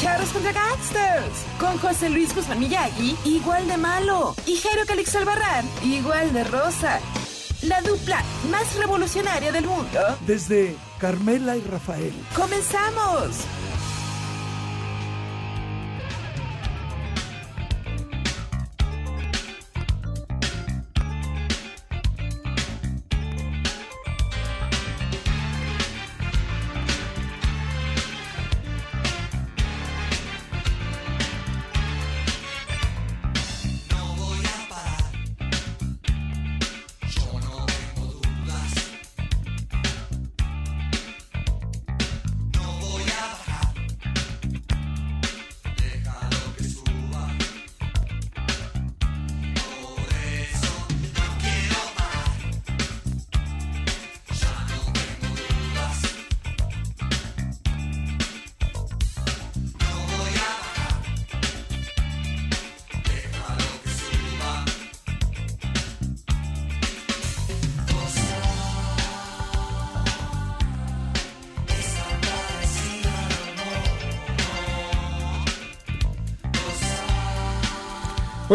Charros contra Gangsters. Con José Luis Guzmán Miyagi, igual de malo. Y Jairo Calix Albarrán, igual de rosa. La dupla más revolucionaria del mundo. Desde Carmela y Rafael. ¡Comenzamos!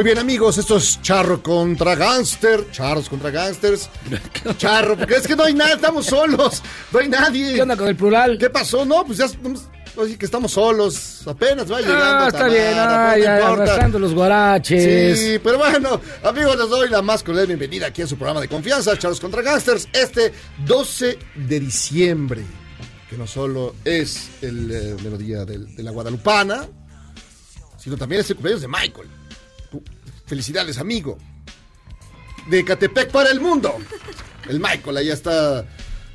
Muy bien, amigos, esto es Charro contra Gangster. Charros contra Gangsters. Charro, porque es que no hay nada, estamos solos. No hay nadie. ¿Qué onda con el plural? ¿Qué pasó? No, pues ya estamos- así que estamos solos. Apenas va llegando. Ah, está Tamara, bien, ah, no arrastrando los guaraches. Sí, pero bueno, amigos, les doy la más cordial bienvenida aquí a su programa de confianza, Charlos contra Gangsters, este 12 de diciembre, que no solo es el eh, melodía del- de la Guadalupana, sino también es el cumpleaños de Michael. Felicidades, amigo. De Catepec para el mundo. El Michael, allá está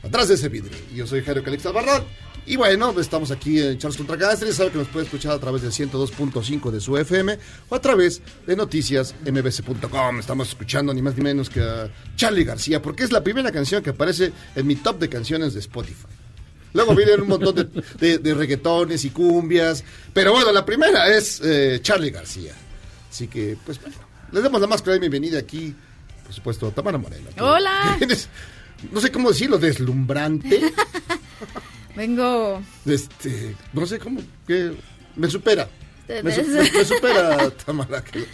atrás de ese vidrio. Yo soy Jairo Calix Albarrán. Y bueno, estamos aquí en Charles contra. Ya sabe que nos puede escuchar a través del 102.5 de su FM o a través de noticias mbc.com. Estamos escuchando ni más ni menos que a Charlie García, porque es la primera canción que aparece en mi top de canciones de Spotify. Luego vienen un montón de, reggaetones y cumbias. Pero bueno, la primera es eh, Charlie García. Así que, pues les damos la más cordial bienvenida aquí, por supuesto, a Tamara Moreno. Hola. no sé cómo decirlo, deslumbrante. Vengo. este, no sé cómo, que me supera. Me, su- me- me supera, Tamara. que-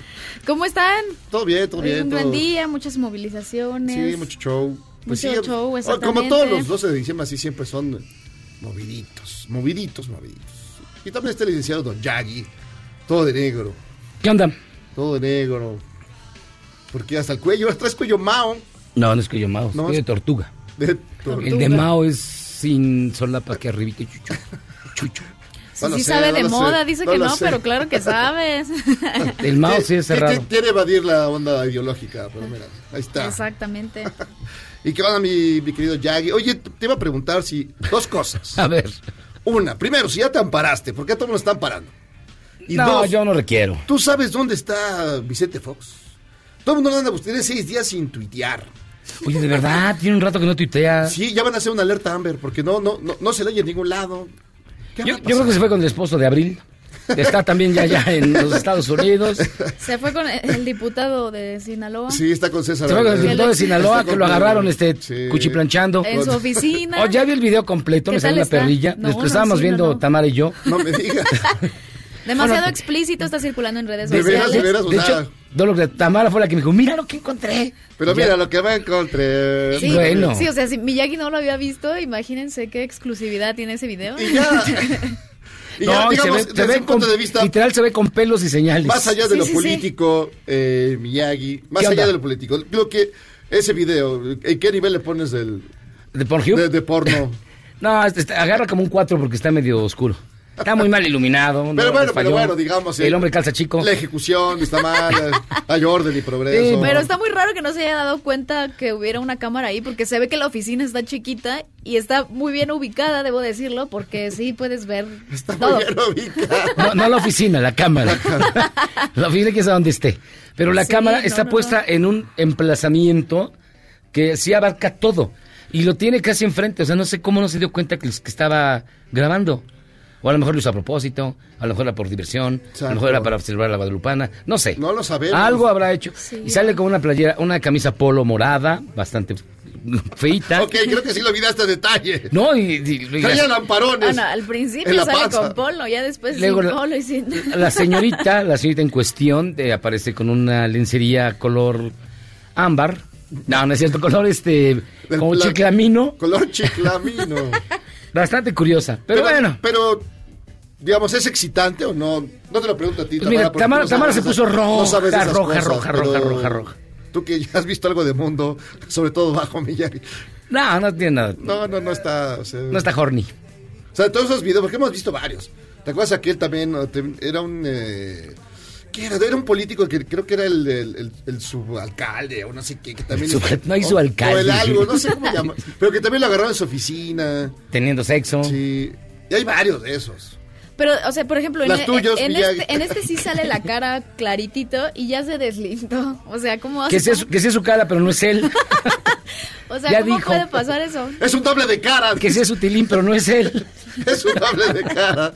¿Cómo están? todo bien, todo Hoy bien. un todo- gran día, muchas movilizaciones. Sí, mucho show. Pues Mucho sí, show, Como exactamente. todos los 12 de diciembre, así siempre son moviditos, moviditos, moviditos. Y también está el licenciado Don Yagi, todo de negro, ¿Qué onda? Todo de negro. Porque hasta el cuello, ahora traes cuello mao. No, no es que yo Mao, No, soy de es- tortuga. De El de Mao es sin solapa que arribita y chucho. Chucho. Sí, No lo sí sé, sabe no de sé, moda, dice no que no, sé. pero claro que sabes. El Mao sí es cerrado. Quiere evadir la onda ideológica, pero mira, ahí está. Exactamente. ¿Y qué onda, mi, mi querido Yagi? Oye, te iba a preguntar si. Dos cosas. A ver. Una, primero, si ya te amparaste, ¿por qué a todos nos están parando? Y no, dos, yo no requiero. ¿tú sabes dónde está Vicente Fox? Todo el mundo anda buscando, tiene seis días sin tuitear. Oye, de verdad, tiene un rato que no tuitea. Sí, ya van a hacer una alerta Amber, porque no, no, no, no se lee en ningún lado. ¿Qué Yo, a creo que se fue con el esposo de Abril. Está también ya, ya en los Estados Unidos. Se fue con el diputado de Sinaloa Sí, está con César. Se fue con el diputado de Sinaloa que lo agarraron este Sí. cuchiplanchando. en su oficina. Oh, ya vi el video completo, ¿Qué me salió una perrilla. No, Después no, estábamos sí, viendo no. Tamara y yo. No me digas. Demasiado Bueno, explícito está circulando en redes De veras, sociales. de veras, o De sea, hecho, lo que Tamara fue la que me dijo, mira lo que encontré. Pero Ya. mira lo que va a encontrar. Sí, Bueno. sí, o sea, si Miyagi no lo había visto, imagínense qué exclusividad tiene ese video. Y ya. Y ya, se digamos, se desde ve un punto con- de vista literal se ve con pelos y señales. más allá de Sí, lo sí, sí. político, eh, Miyagi, más ¿Qué allá onda? de lo político, lo que ese video, ¿en qué nivel le pones del ¿De de, de porno. No, este, este, agarra como un 4 porque está medio oscuro. Está muy mal iluminado. Pero bueno, pero bueno, digamos. El eh, hombre calza chico. La ejecución está mal, hay orden y progreso. Sí, Pero está muy raro que no se haya dado cuenta que hubiera una cámara ahí, porque se ve que la oficina está chiquita y está muy bien ubicada, debo decirlo, porque sí puedes ver Está todo. muy bien ubicado. No, no la oficina, la cámara. la oficina que es a donde esté. Pero la Sí, cámara no, está no, puesta no. en un emplazamiento que sí abarca todo. Y lo tiene casi enfrente. O sea, no sé cómo no se dio cuenta que, que estaba grabando. O a lo mejor lo hizo a propósito, a lo mejor era por diversión, a lo mejor era para observar a la guadalupana, no sé. No lo sabemos. Algo habrá hecho. Sí. Y sale con una playera, una camisa polo morada, bastante feita. Ok, creo que sí lo vi hasta detalle. No, y, y- y- Traía lamparones. Ah, no, al principio sale panza. con polo, ya después Luego sin la- polo y sin... La señorita, la señorita en cuestión, eh, aparece con una lencería color ámbar. No, no es cierto, color este, Del como chiclamino. Color chiclamino. Bastante curiosa. Pero, bueno, Pero, digamos, ¿es excitante o no? No te lo pregunto a ti, Pues mira, porque Tamara- tú Tamara se puso no sabes roja, esas roja, cosas, roja, roja, roja, roja. Tú que ya has visto algo de mundo, sobre todo bajo Miyagi. no, no tiene nada. No, no, no está. O sea, No está horny. O sea, todos esos videos, porque hemos visto varios. ¿Te acuerdas aquel también? no? Te- Era un. Eh, ¿Qué era? Era un político que creo que era el, el, el- el subalcalde o no sé qué, que también. Sub- no hay subalcalde. O el algo, no sé cómo llama. Pero que también lo agarraron en su oficina. Teniendo sexo. Sí. Y hay varios de esos. Pero, o sea, por ejemplo, en, e- tuyos, en este, en este sí sale la cara claritito y ya se deslindó. O sea, ¿cómo Que hace? sea, su, que sea su cara, pero no es él. O sea, ya ¿cómo dijo. puede pasar eso? Es un doble de cara. que sea su tilín, pero no es él. Es un doble de cara.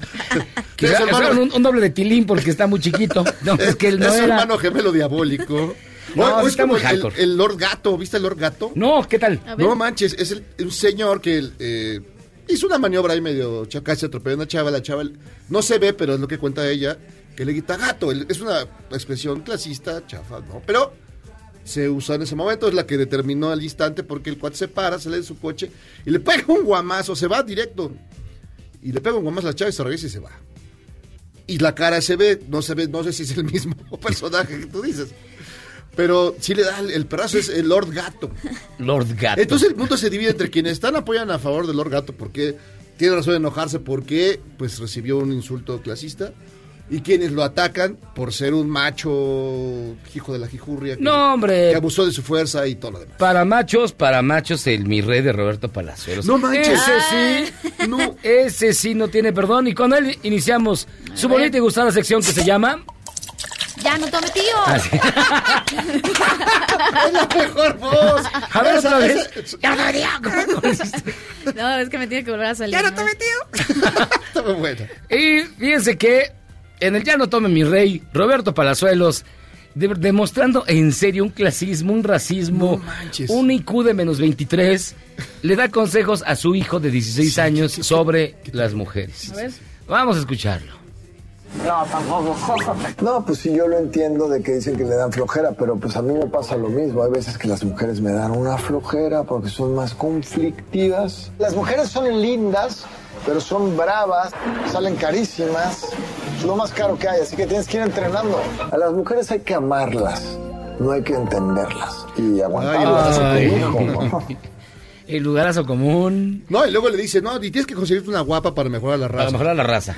Que es hermano, un, un doble de tilín porque está muy chiquito. No, es que él no es era. hermano gemelo diabólico. No, O- o es está como muy el, Lord Gato. ¿Viste el Lord Gato? No, ¿qué tal? No manches, es el- un señor que eh, hizo una maniobra ahí medio casi atropelló a una chava, la chava no se ve, pero es lo que cuenta ella, que le grita gato. Es una expresión clasista, chafa, ¿no? Pero se usó en ese momento, es la que determinó al instante porque el cuate se para, sale de su coche y le pega un guamazo, se va directo. Y le pega un guamazo a la chava y se regresa y se va. Y la cara se ve, no se ve, no sé si es el mismo personaje que tú dices. Pero sí le da el, el perrazo, es el Lord Gato. Lord Gato. Entonces el mundo se divide entre quienes están apoyan a favor del Lord Gato porque tiene razón de enojarse porque pues recibió un insulto clasista y quienes lo atacan por ser un macho hijo de la jijurria que, No, hombre. que abusó de su fuerza y todo lo demás. Para machos, para machos, el mi rey de Roberto Palazuelos. No manches. Ese sí, no, ese sí no tiene perdón. Y con él iniciamos su bonita y gustada sección que se llama. ¡Ya no tome tío! Ah, sí. es la mejor voz. A ver otra vez. Ya no digo. No, es que me tiene que volver a salir. ¿no? Está muy buena. Y fíjense que en el Ya no tome mi rey, Roberto Palazuelos, de- demostrando en serio un clasismo, un racismo, No un IQ de menos 23, le da consejos a su hijo de 16 años sobre las mujeres. A ver. Vamos a escucharlo. No, pues sí, yo lo entiendo de que dicen que le dan flojera, pero pues a mí me pasa lo mismo. Hay veces que las mujeres me dan una flojera porque son más conflictivas. Las mujeres son lindas, pero son bravas, salen carísimas. Es lo más caro que hay, así que tienes que ir entrenando. A las mujeres hay que amarlas, no hay que entenderlas y aguantarlas. Ay. a tu hijo, ¿no? El lugarazo común. No, y luego le dice, no, y tienes que conseguirte una guapa para mejorar la Para raza. mejorar la raza.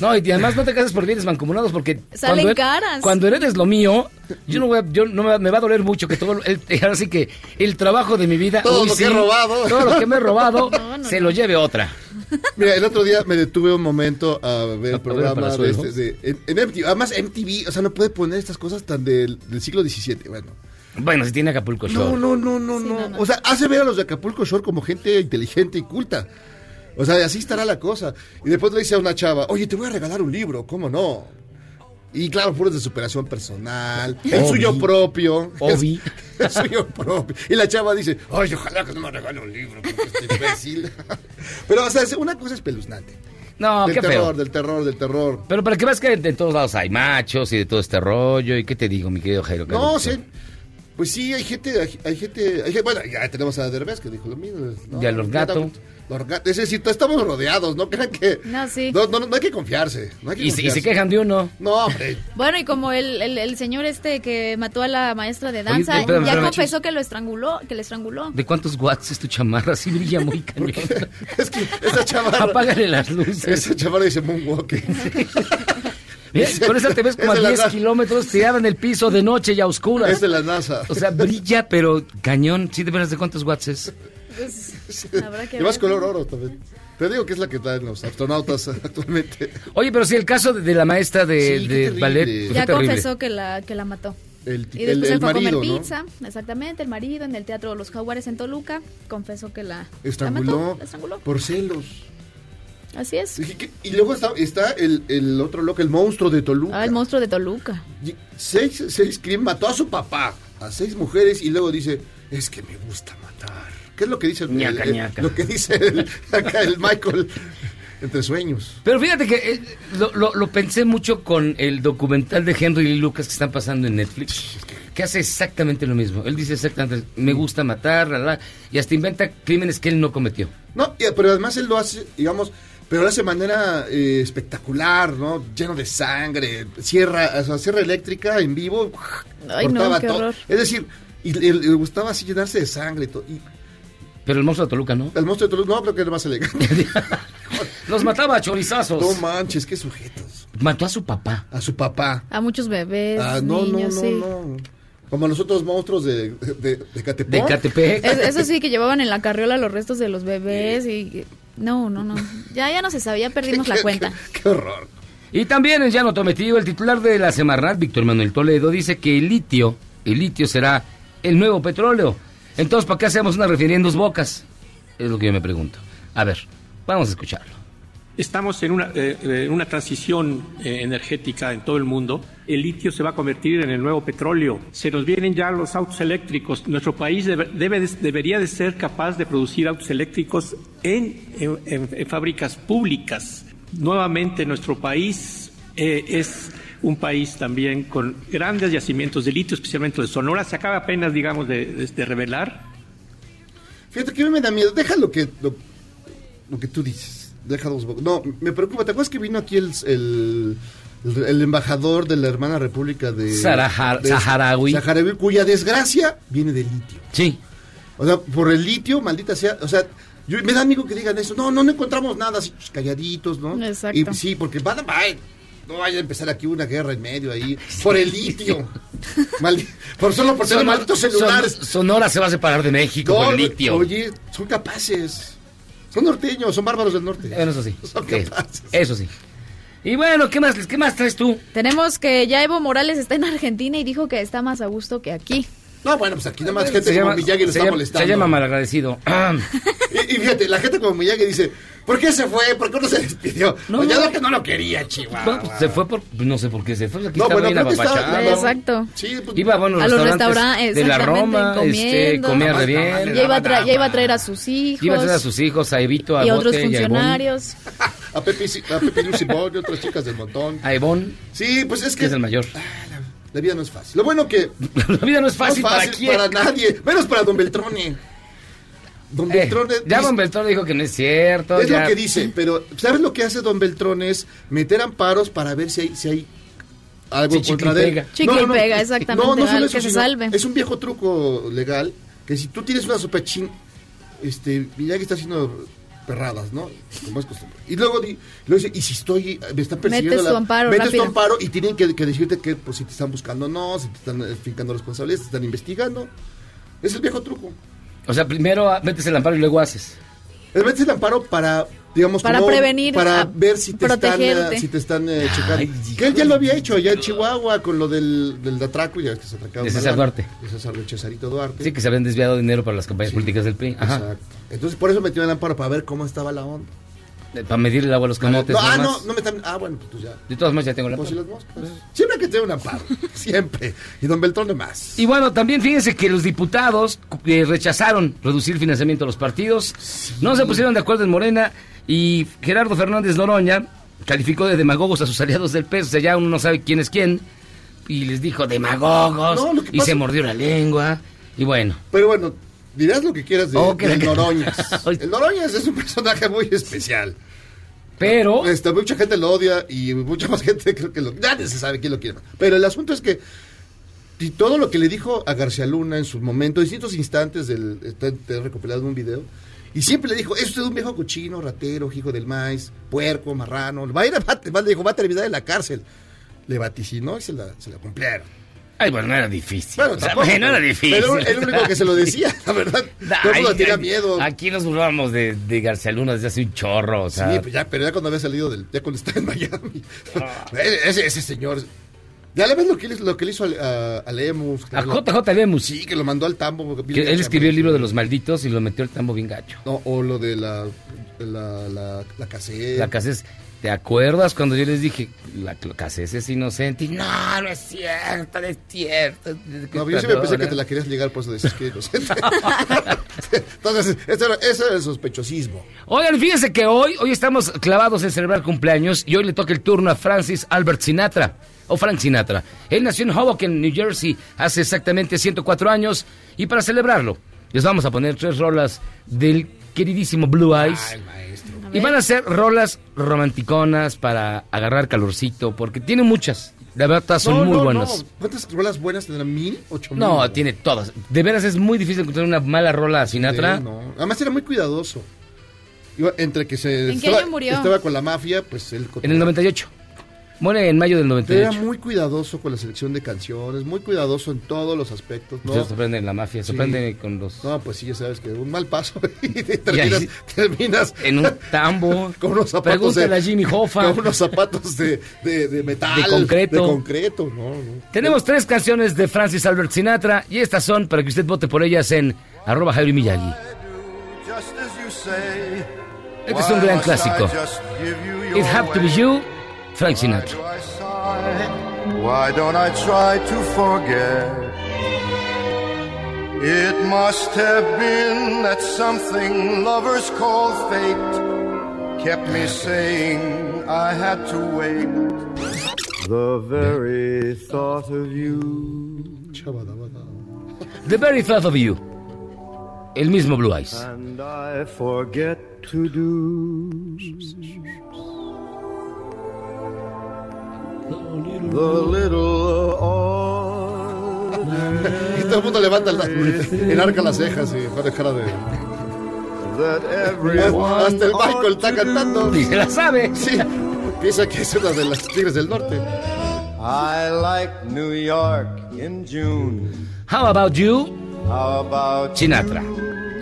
No, y además no te cases por bienes mancomunados porque Salen cuando, her- caras. cuando heredes lo mío, yo no voy a- yo no me, va- me va a doler mucho que todo el, ahora sí que el trabajo de mi vida, Todo uy, lo que he robado. todo lo que me he robado, No, no, se no. lo lleve otra. Mira, el otro día me detuve un momento a ver el ver programa de, este, de- en, en MTV. Además, MTV, o sea, no puede poner estas cosas tan del, del siglo XVII. Bueno, Bueno, si tiene Acapulco Shore. no, no, no, no, Sí, no. no, no. O sea, hace ver a los de Acapulco Shore como gente inteligente y culta. O sea, así estará la cosa. Y después le dice a una chava, oye, te voy a regalar un libro, ¿cómo no? Y claro, puros de superación personal, el Obi. suyo propio. Obi. El suyo propio. Y la chava dice, ay, ojalá que no me regale un libro, porque este imbécil. Pero, o sea, es- una cosa espeluznante. No, del qué terror, feo. del terror, del terror. Pero para que veas que de todos lados hay machos y de todo este rollo. ¿Y qué te digo, mi querido Jairo? No, sí. Pues sí, hay gente, hay, hay gente, hay bueno, ya tenemos a Derbez que dijo lo mismo. ¿no? Y a Lorgato. Lorgato, es decir, estamos rodeados, no crean que... No, sí. No, no, no hay que confiarse, no hay que Y, se- y confiarse. se quejan de uno. No, hombre, Bueno, y como el, el, el señor este que mató a la maestra de Oye, danza, espérame, ya espérame. confesó que lo estranguló, que le estranguló. ¿De cuántos watts es tu chamarra? Sí brilla muy cañón. es que esa chamarra... Apágale las luces. Esa chamarra dice Moonwalking. Con esa te ves como Es a de la 10 NASA. kilómetros tirada en el piso de noche y a oscuras. Es de la NASA. O sea, brilla, pero cañón. Sí, de veras, ¿de cuántos watts es? Pues, habrá que Y más ver. color oro también. Te digo que es la que traen los astronautas actualmente. Oye, pero sí, el caso de, de la maestra de, Sí, de ballet pues, Ya confesó que la, que la mató. El, Y después el se fue a comer ¿no? pizza, exactamente, el marido en el Teatro Los Jaguares en Toluca, confesó que la, la Estranguló mató, la estranguló. por celos. Así es. Y, que- y luego está, está el, el otro loco, el monstruo de Toluca. Ah, el monstruo de Toluca. Y seis, seis mató a su papá, a seis mujeres y luego dice, es que me gusta matar. ¿Qué es lo que dice el, Ñaca, el- ñaca. lo que dice el, acá el Michael entre sueños? Pero fíjate que eh, lo, lo- lo pensé mucho con el documental de Henry Lee Lucas que están pasando en Netflix, que hace exactamente lo mismo. Él dice exactamente, me gusta matar, la, la, y hasta inventa crímenes que él no cometió. No, y- pero además él lo hace, digamos, pero lo hace de manera eh, espectacular, ¿no? Lleno de sangre, sierra, o sea, sierra eléctrica en vivo. Ay, no, cortaba qué todo. horror. Es decir, y le, le gustaba así llenarse de sangre y todo. Y Pero el monstruo de Toluca, ¿no? el monstruo de Toluca, no, creo que era más elegante. Los mataba a chorizazos. no manches, qué sujetos. Mató a su papá. A su papá. A muchos bebés, Ah, no, niños, no, sí. no, no. Como los otros monstruos de, de, de Catepec. De Catepec. Es- eso sí, que llevaban en la carriola los restos de los bebés y... No, no, no. Ya, ya no se sabía, perdimos la Qué- cuenta. Qué, qué horror. Y también en Llano Tometido, el titular de la Semarnat, Víctor Manuel Toledo, dice que el litio, el litio será el nuevo petróleo. Entonces, ¿para qué hacemos una refinería en dos bocas? Es lo que yo me pregunto. A ver, vamos a escucharlo. Estamos en una, eh, eh, transición eh, energética en todo el mundo. El litio se va a convertir en el nuevo petróleo. Se nos vienen ya los autos eléctricos. Nuestro país debe- debe de- debería de ser capaz de producir autos eléctricos en, fábricas públicas. Nuevamente nuestro país es un país también con grandes yacimientos de litio, especialmente de Sonora. Se acaba apenas, digamos, de, de- de revelar Fíjate que a mí me da miedo. Deja lo que, lo, lo que tú dices. Deja dos. No, me preocupa. ¿Te acuerdas que vino aquí el, el, el- embajador de la hermana república de... Sarahar- de- Saharaui. Saharaui, cuya desgracia viene del litio. Sí. O sea, por el litio, maldita sea. O sea, yo, me da amigo que digan eso. No, no, no encontramos nada así, pues, calladitos, ¿no? Exacto. Y sí, porque van a. no vaya a empezar aquí una guerra en medio ahí. Por el litio. Maldi- por solo por ser malditos celulares. Son- Sonora se va a separar de México No, por el litio. Oye, son capaces. Son norteños, son bárbaros del norte. Bueno, eso sí. Son capaces. Eso sí. Y bueno, ¿qué más, ¿qué más traes tú? Tenemos que ya Evo Morales está en Argentina y dijo que está más a gusto que aquí. No, bueno, pues aquí nada más gente como Miyagi lo está llama- molestando. se llama malagradecido. Y, y fíjate, la gente como Miyagi dice, ¿por qué se fue? ¿Por qué no se despidió? No, Pues ya no. lo que no lo quería, Chihuahua. No, pues, se fue por. No sé por qué se fue. Aquí No, estaba bueno, bien apapachado. no. Exacto. Sí, pues, Iba a buenos A los restaurantes restaurantes, de la Roma, este, comía re bien. Ya iba, a tra- ya iba a nada. traer a sus hijos Iba a traer a sus hijos, a Evito, a y a otros funcionarios. a Pepe, a Pepe y otras chicas del montón. A Ivonne, Sí, pues es que que es el mayor. la vida no es fácil. Lo bueno que La vida no es fácil, no es para quién. para nadie, menos para Don Beltrone. Don Eh, Beltrone ya dice- Don Beltrón dijo que no es cierto. es ya- lo que dice, pero ¿sabes lo que hace Don Beltrone? Es meter amparos para ver si hay, si hay algo Sí, contra él. pega. Chicle y pega, exactamente, No, no solo eso, que se salve. Es un viejo truco legal que si tú tienes una sopechín, este, Miyagi está haciendo perradas, ¿no? Como es costumbre. Y luego, di- luego dice, y si estoy, me están persiguiendo. Metes tu amparo, Metes tu amparo y tienen que, que decirte que pues, si te están buscando o no, si te están eh, fincando responsabilidades, te están investigando. Es el viejo truco. O sea, primero metes el amparo y luego haces. Es metes el amparo para, digamos, Para como- prevenir, para ver si te están, protegerte. eh, si te están eh, checando. Ay, que él ya lo había hecho allá en Chihuahua con lo del, del atraco, ya ves que se atracaron. De César. Duarte. De César de Cesarito Duarte. Sí, que se habían desviado dinero para las campañas Sí. políticas del PRI. Ajá. Exacto. Entonces, por eso metió el amparo, para ver cómo estaba la onda. Para medir el agua a los camotes. no, ah, no, no me están. Ah, bueno, pues ya. De todas maneras ya tengo la Pues si las moscas. Siempre hay que tener un amparo. Siempre. Y don Beltrón de más. Y bueno, también fíjense que los diputados eh, rechazaron reducir el financiamiento a los partidos. No se pusieron de acuerdo en Morena y Gerardo Fernández Noroña calificó de demagogos a sus aliados del PES. O sea, ya uno no sabe quién es quién. y les dijo demagogos No, que y pasa- se mordió la lengua. Y bueno, Pero bueno, dirás lo que quieras de, Oh, que- del Noroñas. El Noroñas es un personaje muy especial. Pero Este, mucha gente lo odia y mucha más gente creo que lo... Nadie se sabe quién lo quiere. Pero el asunto es que y todo lo que le dijo a García Luna en su momento, distintos instantes del... Está, recopilado un video. Y siempre le dijo, es usted un viejo cochino, ratero, hijo del maíz, puerco, marrano. Va a ir a, va, le dijo, va a terminar en la cárcel. Le vaticinó y se la, se la cumplieron. Ay, bueno, no era difícil. Bueno, O sea, tampoco, bueno, era pero- difícil. Pero el único que se lo decía, la verdad. Todo el mundo tenía miedo. Aquí nos burlábamos de, de García Luna desde hace un chorro, o sea. sí, pues ya, pero ya cuando había salido del. Ya cuando estaba en Miami. Ah. ese, ese señor. Ya le ves lo que, le- lo que le hizo a, a, a Lemus. a lo- JJ Lemus. Sí, que lo mandó al tambo. Que él escribió el libro de los malditos y lo metió al tambo bien gacho. No, o lo de la. La, la, la. La es. ¿Te acuerdas cuando yo les dije, la Casés es inocente? Y no, no es cierto, no es cierto. No, yo siempre pensé que te la querías ligar, por eso decís que es inocente. Entonces, ese era, ese era el sospechosismo. Oigan, fíjense que hoy, hoy estamos clavados en celebrar cumpleaños y hoy le toca el turno a Francis Albert Sinatra, o Frank Sinatra. Él nació en Hoboken, New Jersey, hace exactamente 104 años y para celebrarlo les vamos a poner tres rolas del queridísimo Blue Eyes. Maestro. Y van a ser rolas romanticonas para agarrar calorcito, porque tiene muchas. La verdad, son No, muy no, buenas. no. ¿Cuántas rolas buenas tendrán? ¿Mil? ¿Ocho mil? No, tiene todas. De veras es muy difícil encontrar una mala rola a Sinatra. Sí, no. Además era muy cuidadoso. Iba- entre que se ¿En qué estaba, año murió? estaba con la mafia, pues él En el 98. Muere en mayo del Era 98. muy cuidadoso con la selección de canciones, muy cuidadoso en todos los aspectos, ¿no? Se sorprende en la mafia, se Sí. sorprende con los... No, pues sí, ya sabes que un mal paso y terminas, ahí- terminas En un tambo. con unos zapatos Pregúntale de, a Jimmy Hoffa. con unos zapatos de, de, de metal, De concreto. de concreto, no, no. Tenemos tres canciones de Francis Albert Sinatra y estas son para que usted vote por ellas en arroba Javi Miyagi. Este es un gran clásico. It Have to Be You, Frank Sinatra. Why don't I try to forget? It must have been that something lovers call fate kept me saying I had to wait. The very thought of you The Very Thought of You. El mismo Blue Eyes. and I forget to do Y todo el mundo levanta la, enarca las cejas y pone cara de... Hasta el Michael está cantando. Y se la sabe. Sí, piensa que es una de las Tigres del Norte. I like New York in June. How About You, How about Sinatra.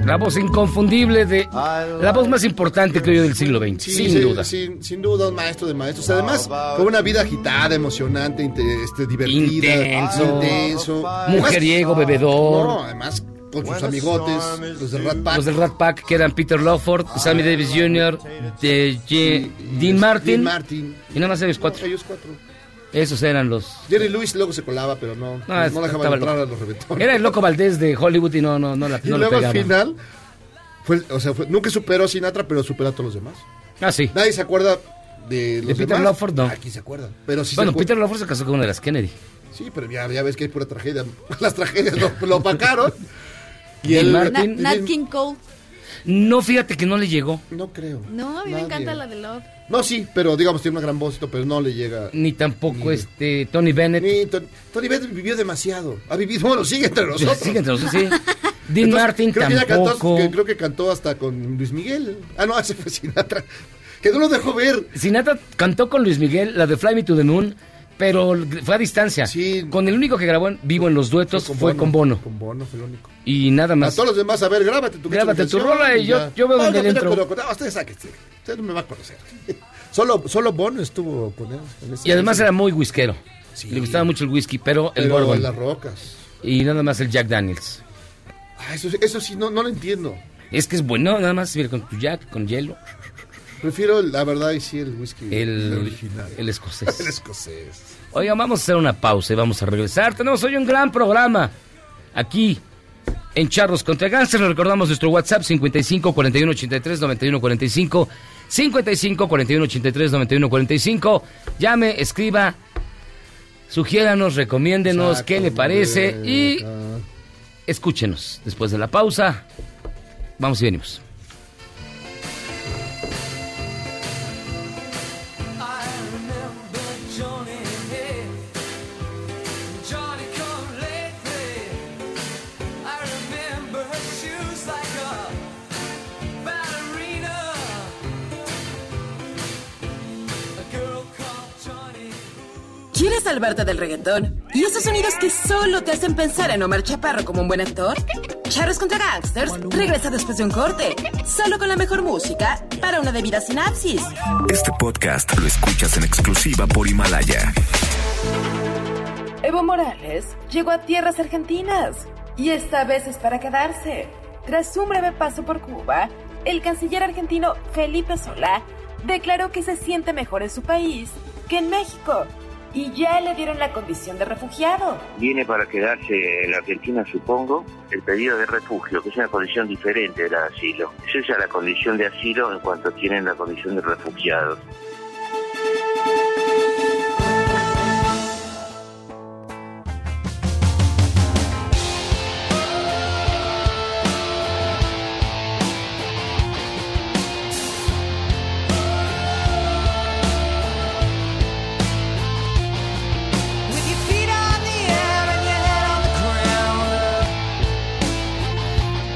La voz inconfundible de... La voz más importante, creo yo, del siglo XX. Sí, sin sí, duda. Sin, sin duda, un maestro de maestros. Además, con una vida agitada, emocionante, este, divertida. Intenso. Intenso. Mujeriego, Además- bebedor. No, además, con sus amigotes, los de Rat Pack. Los del Rat Pack, que eran Peter Lawford, Sammy Davis Jr., de Ye- Dean Martin. Dean Martin. Y nada más ellos cuatro. Ellos cuatro. Esos eran los... Jerry Lewis luego se colaba, pero no, no, No, dejaba estaba entrar loco. a los reventones. Era el loco Valdés de Hollywood y no, no, no la, Y no luego al final, fue, o sea, fue- nunca superó a Sinatra, pero superó a todos los demás. Ah, sí. Nadie se acuerda de los De Peter demás. Lawford, no. Aquí se acuerda. Pero sí bueno, se Peter Lawford se casó con una de las Kennedy. Sí, pero ya, ya ves que hay pura tragedia. Las tragedias lo, lo opacaron. Y Martin. Nat King Cole. No, fíjate que no le llegó. No creo. No, a mí me encanta la de Love. No, sí, pero digamos, tiene una gran voz, pero no le llega. Ni tampoco este Tony Bennett. Ni Tony, Tony Bennett vivió demasiado. Ha vivido, bueno, sigue entre nosotros. Sigue entre nosotros, sí. Dean Entonces, Martin creo Que ya cantó, tampoco. que- creo que cantó hasta con Luis Miguel. Ah, no, ese fue Sinatra. Que no lo dejó ver. Sinatra cantó con Luis Miguel la de Fly Me to the Moon, pero fue a distancia. Sí. Con el único que grabó en vivo en los duetos fue con Bono. Con Bono fue el único. Y nada A más. todos los demás, a ver, grábate tu Grábate tu rola y yo- yo veo dónde le pero- entro. Pero, no, usted sáquese. Usted no me va a conocer. Solo, solo Bono estuvo con él. en ese- Y además era muy whiskero. Sí. Le gustaba mucho el whisky, pero el bourbon. las rocas. Y nada más el Jack Daniels. Ah, eso, eso sí, no, no lo entiendo. Es que es bueno, nada más con tu Jack, con hielo. Prefiero, la verdad, y sí, el whisky El, original. el escocés. El escocés. Oigan, vamos a hacer una pausa y vamos a regresar. Tenemos hoy un gran programa aquí en Charros contra Gánster. Les recordamos nuestro WhatsApp 55 41 83 91 45. 55 41 83 91 45. Llame, escriba Sugiéranos, recomiéndenos qué le parece y escúchenos. Después de la pausa, vamos y venimos. Salvarte del reggaetón? ¿Y esos sonidos que solo te hacen pensar en Omar Chaparro como un buen actor? Charros contra Gangsters regresa después de un corte, solo con la mejor música para una debida sinapsis. Este podcast lo escuchas en exclusiva por Himalaya. Evo Morales llegó a tierras argentinas y esta vez es para quedarse. Tras un breve paso por Cuba, el canciller argentino Felipe Solá declaró que se siente mejor en su país que en México y ya le dieron la condición de refugiado. Viene para quedarse en la Argentina, supongo, el pedido de refugio, que es una condición diferente de la asilo. Es esa la condición de asilo en cuanto tienen la condición de refugiados.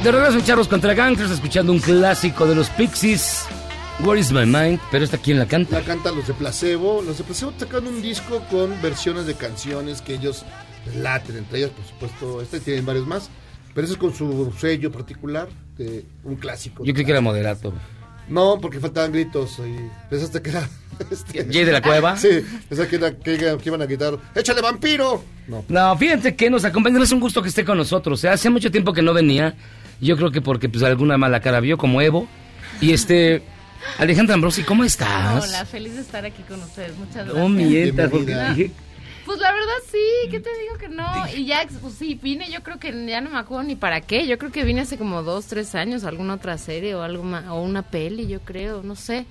De regreso en Charros contra Gangsters, escuchando un clásico de los Pixies, Where is my mind? Pero esta quién la canta. La cantan los de Placebo. Los de Placebo sacan un disco con versiones de canciones que ellos laten. Entre ellas, por supuesto, este tienen varios más. Pero ese es con su sello particular de un clásico. Yo creí que era moderato. No, porque faltaban gritos. Y pensaste que era. este, ¿Jay de la Cueva? Sí, pensaste que, era- que, que iban a gritar: ¡Échale vampiro! No. No, fíjense que nos acompaña, es un gusto que esté con nosotros. ¿eh? Hace mucho tiempo que no venía. Yo creo que porque pues alguna mala cara vio como Evo. Y este, Alejandra Ambrosi, ¿cómo estás? Hola, feliz de estar aquí con ustedes. Muchas gracias. Oh, mieta, Bienvenida. porque- Pues la verdad sí, ¿qué te digo que no? Y ya, pues sí, vine, yo creo que ya no me acuerdo ni para qué. Yo creo que vine hace como dos, tres años, alguna otra serie o algo más, o una peli, yo creo, no sé.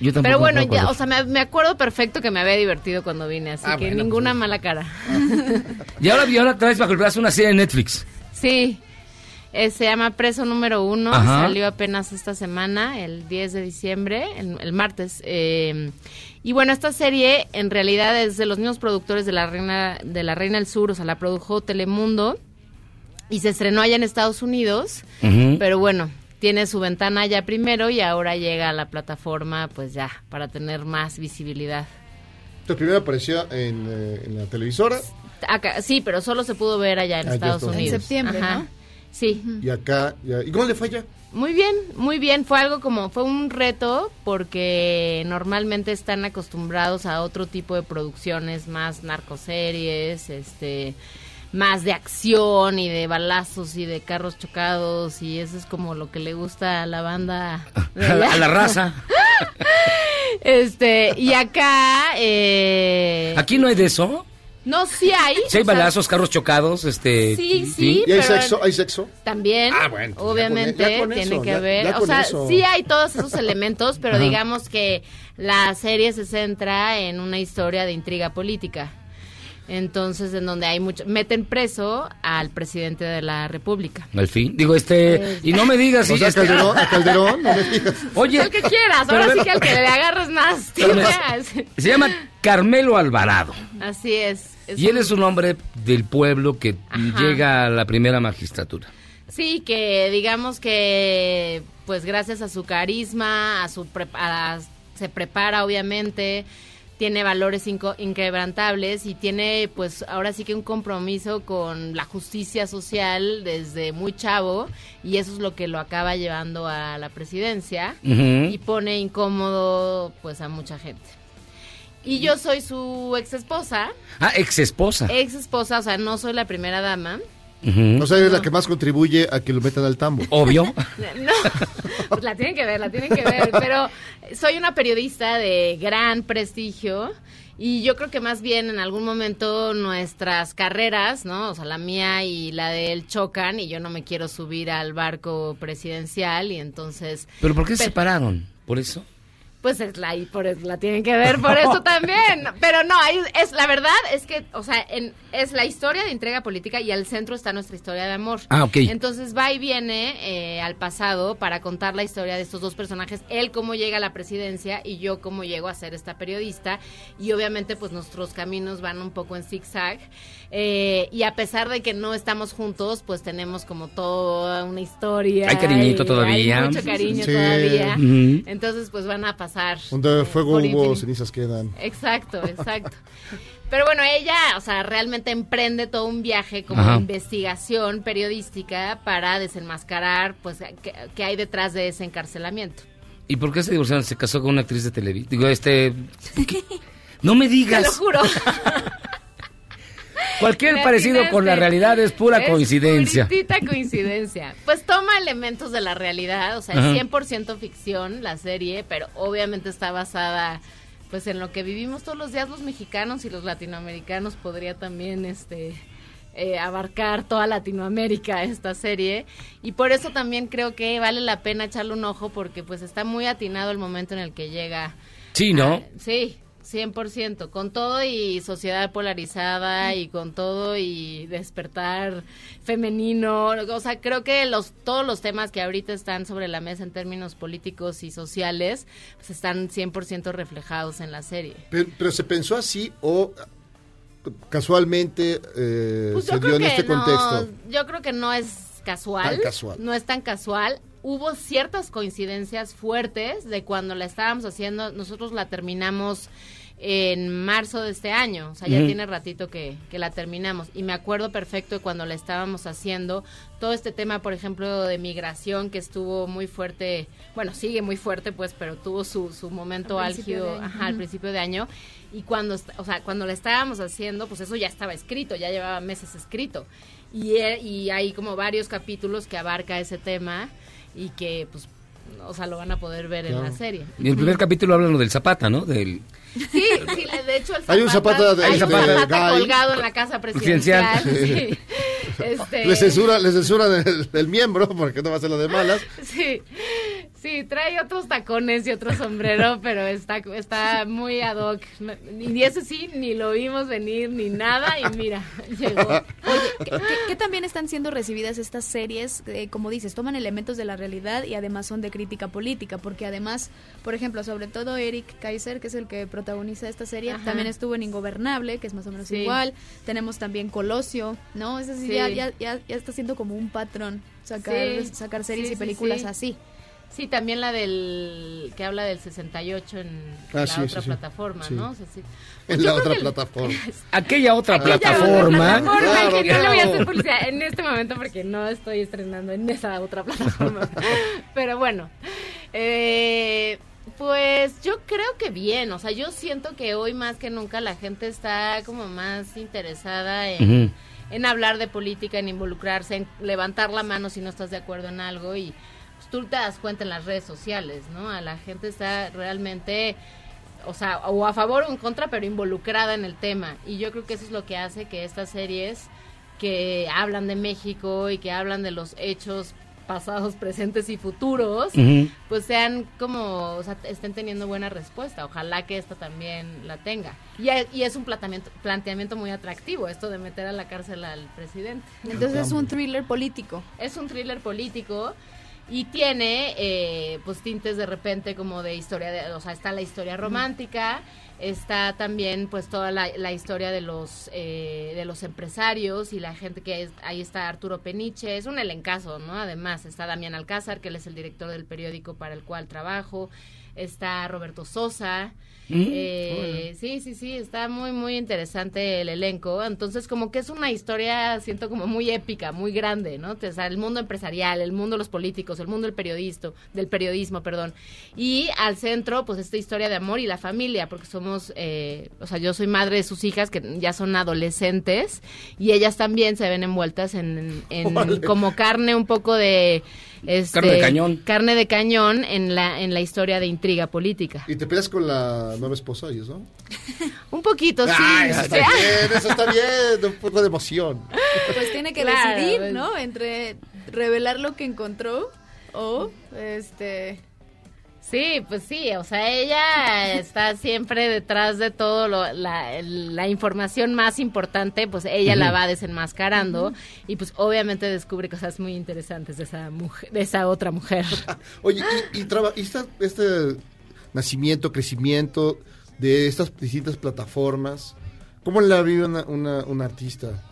Yo tampoco Pero bueno, me acuerdo. ya, o sea, me, me acuerdo perfecto que me había divertido cuando vine, así Ah, que bueno, ninguna pues, mala cara. Y ahora, y ahora traes bajo el brazo una serie de Netflix. Sí, eh, se llama Preso Número Uno, Ajá. salió apenas esta semana, el 10 de diciembre, el, el martes. eh, y bueno, esta serie en realidad es de los mismos productores de La Reina, de la Reina del Sur, o sea, la produjo Telemundo y se estrenó allá en Estados Unidos, pero bueno, tiene su ventana ya primero y ahora llega a la plataforma pues ya, para tener más visibilidad. Entonces, primero apareció en, eh, en la televisora Acá, sí, pero solo se pudo ver allá en Allá Estados Unidos. En septiembre, ¿no? Sí. y acá. ya- ¿Y cómo le falla? Muy bien, muy bien. Fue algo como, fue un reto porque normalmente están acostumbrados a otro tipo de producciones, más narcoseries, este, más de acción y de balazos y de carros chocados y eso es como lo que le gusta a la banda. de A la, allá. a la raza. Este, y acá, eh, Aquí no hay de eso. No, sí hay. Si hay balazos, carros chocados, este. Sí, sí. ¿Y hay pero- sexo? ¿Hay sexo? También, Ah, bueno, pues ya obviamente, con- ya con tiene eso, que ya o sea, eso. sí hay todos esos elementos, pero Ajá. digamos que la serie se centra en una historia de intriga política. Entonces, en donde hay mucho. Meten preso al presidente de la República. Al fin. Digo, este. Y no me digas. O sea, este- Calderón, a Calderón, no me digas. Oye. El que quieras, pero ahora sí que al que le agarres más. Se llama Carmelo Alvarado. Así es. es Y él un- es un hombre del pueblo que Ajá. llega a la primera magistratura. Sí, que digamos que pues gracias a su carisma, a su pre- a- se prepara obviamente, tiene valores inquebrantables y tiene pues ahora sí que un compromiso con la justicia social desde muy chavo y eso es lo que lo acaba llevando a la presidencia y pone incómodo pues a mucha gente. Y yo soy su ex esposa, Ah, ex esposa. ex esposa, o sea, no soy la primera dama. O sea, es la que más contribuye a que lo metan al tambo. Obvio. No, pues la tienen que ver, la tienen que ver. Pero soy una periodista de gran prestigio y yo creo que más bien en algún momento nuestras carreras, ¿no? O sea, la mía y la de él chocan y yo no me quiero subir al barco presidencial y entonces... ¿Pero por qué se separaron? ¿Por eso? Pues es la y por la tienen que ver por eso también. Pero no, ahí es la verdad es que, o sea, en, es la historia de entrega política y al centro está nuestra historia de amor. Ah, ok. Entonces va y viene eh, al pasado para contar la historia de estos dos personajes, él cómo llega a la presidencia y yo cómo llego a ser esta periodista y obviamente pues nuestros caminos van un poco en zigzag eh, y a pesar de que no estamos juntos pues tenemos como toda una historia. Hay cariñito y todavía. Hay mucho cariño Sí. todavía. Entonces pues van a pasar. Donde eh, fuego hubo, infinito. cenizas quedan. Exacto, exacto. Pero bueno, ella, o sea, realmente emprende todo un viaje como Ajá. investigación periodística para desenmascarar, pues, qué, qué hay detrás de ese encarcelamiento. ¿Y por qué se divorciaron? Se casó con una actriz de televisión. Digo, este... No me Te digas. lo juro. Cualquier parecido con la realidad es pura coincidencia. puritita coincidencia. Pues toma elementos de la realidad, o sea, Ajá. es 100% ficción la serie, pero obviamente está basada pues en lo que vivimos todos los días los mexicanos y los latinoamericanos podría también este eh, abarcar toda Latinoamérica esta serie y por eso también creo que vale la pena echarle un ojo porque pues está muy atinado el momento en el que llega Sí, ¿no? Sí, 100%, con todo y sociedad polarizada y con todo y despertar femenino, o sea, creo que los todos los temas que ahorita están sobre la mesa en términos políticos y sociales pues están 100% reflejados en la serie. Pero, pero se pensó así o casualmente eh, Pues se dio en este no, contexto. yo creo que no es casual. no es tan casual. Hubo ciertas coincidencias fuertes de cuando la estábamos haciendo, nosotros la terminamos en marzo de este año, o sea, ya tiene ratito que, que la terminamos. Y me acuerdo perfecto de cuando la estábamos haciendo, todo este tema, por ejemplo, de migración que estuvo muy fuerte, bueno, sigue muy fuerte, pues, pero tuvo su, su momento Al álgido al principio de año. Y cuando, o sea, cuando la estábamos haciendo, pues eso ya estaba escrito, ya llevaba meses escrito. Y, e- y hay como varios capítulos que abarca ese tema y que, pues, o sea, lo van a poder ver en la serie. Y en el primer capítulo hablan lo del Zapata, ¿no? Del... Sí, sí, le- de hecho el Hay un Zapata de- hay un Zapata Zapata Guy. colgado en la casa presidencial. Presidencial. sí. Este, Le censura, le censura el, el miembro porque no va a ser lo de malas. Sí, sí, trae otros tacones y otro sombrero, pero está, está muy ad hoc. Y ese sí, ni lo vimos venir ni nada, y mira, llegó. ¿Qué, qué- qué también están siendo recibidas estas series? Eh, como dices, toman elementos de la realidad y además son de crítica política, porque además, por ejemplo, sobre todo Eric Kaiser, que es el que protagoniza esta serie, Ajá. también estuvo en Ingobernable, que es más o menos Sí. igual. Tenemos también Colosio, ¿no? Es decir, Sí. ya, ya, ya, ya está siendo como un patrón sacar, Sí, sacar series sí, y sí, películas sí. así. Sí, también la del que habla del 68 en Ah, la sí, otra sí, plataforma, Sí. ¿no? O sea, sí. En Yo la otra plataforma. Aquella otra Aquella plataforma. otra plataforma, Claro, que no le voy a claro. hacer publicidad en este momento porque no estoy estrenando en esa otra plataforma. Pero bueno, eh, pues yo creo que bien, o sea, yo siento que hoy más que nunca la gente está como más interesada en, en hablar de política, en involucrarse, en levantar la mano si no estás de acuerdo en algo y pues, tú te das cuenta en las redes sociales, ¿no? A la gente está realmente o sea, o a favor o en contra, pero involucrada en el tema. Y yo creo que eso es lo que hace que estas series que hablan de México y que hablan de los hechos pasados, presentes y futuros, pues sean como, o sea, estén teniendo buena respuesta. Ojalá que esta también la tenga. Y, y es un planteamiento, planteamiento muy atractivo esto de meter a la cárcel al presidente. Entonces es un thriller político. Es un thriller político y tiene eh, pues tintes de repente como de historia, de, o sea, está la historia romántica, está también pues toda la, la historia de los eh, de los empresarios y la gente que es, ahí está Arturo Peniche, es un elencazo, ¿no? Además está Damián Alcázar, que él es el director del periódico para el cual trabajo, está Roberto Sosa, Mm, eh, sí, sí, sí, está muy, muy interesante el elenco. Entonces, como que es una historia, siento como muy épica, muy grande, ¿no? O sea, el mundo empresarial, el mundo de los políticos, el mundo del periodismo, del periodismo, perdón. Y al centro, pues esta historia de amor y la familia, porque somos, eh, o sea, yo soy madre de sus hijas que ya son adolescentes y ellas también se ven envueltas en, en como carne un poco de... Este, Carne de cañón. Carne de cañón en la, en la historia de intriga política. Y te peleas con la nueva esposa, ellos, ¿no? Un poquito, sí. Ah, eso está bien, eso está bien, un poco de emoción. Pues tiene que Claro, decidir, pues. ¿no? Entre revelar lo que encontró o este Sí, pues sí, o sea, ella está siempre detrás de todo lo, la, la información más importante, pues ella la va desenmascarando y pues obviamente descubre cosas muy interesantes de esa mujer, de esa otra mujer. Oye, y, y, traba- y esta- este nacimiento, crecimiento de estas distintas plataformas, ¿cómo la vive una, una, una artista?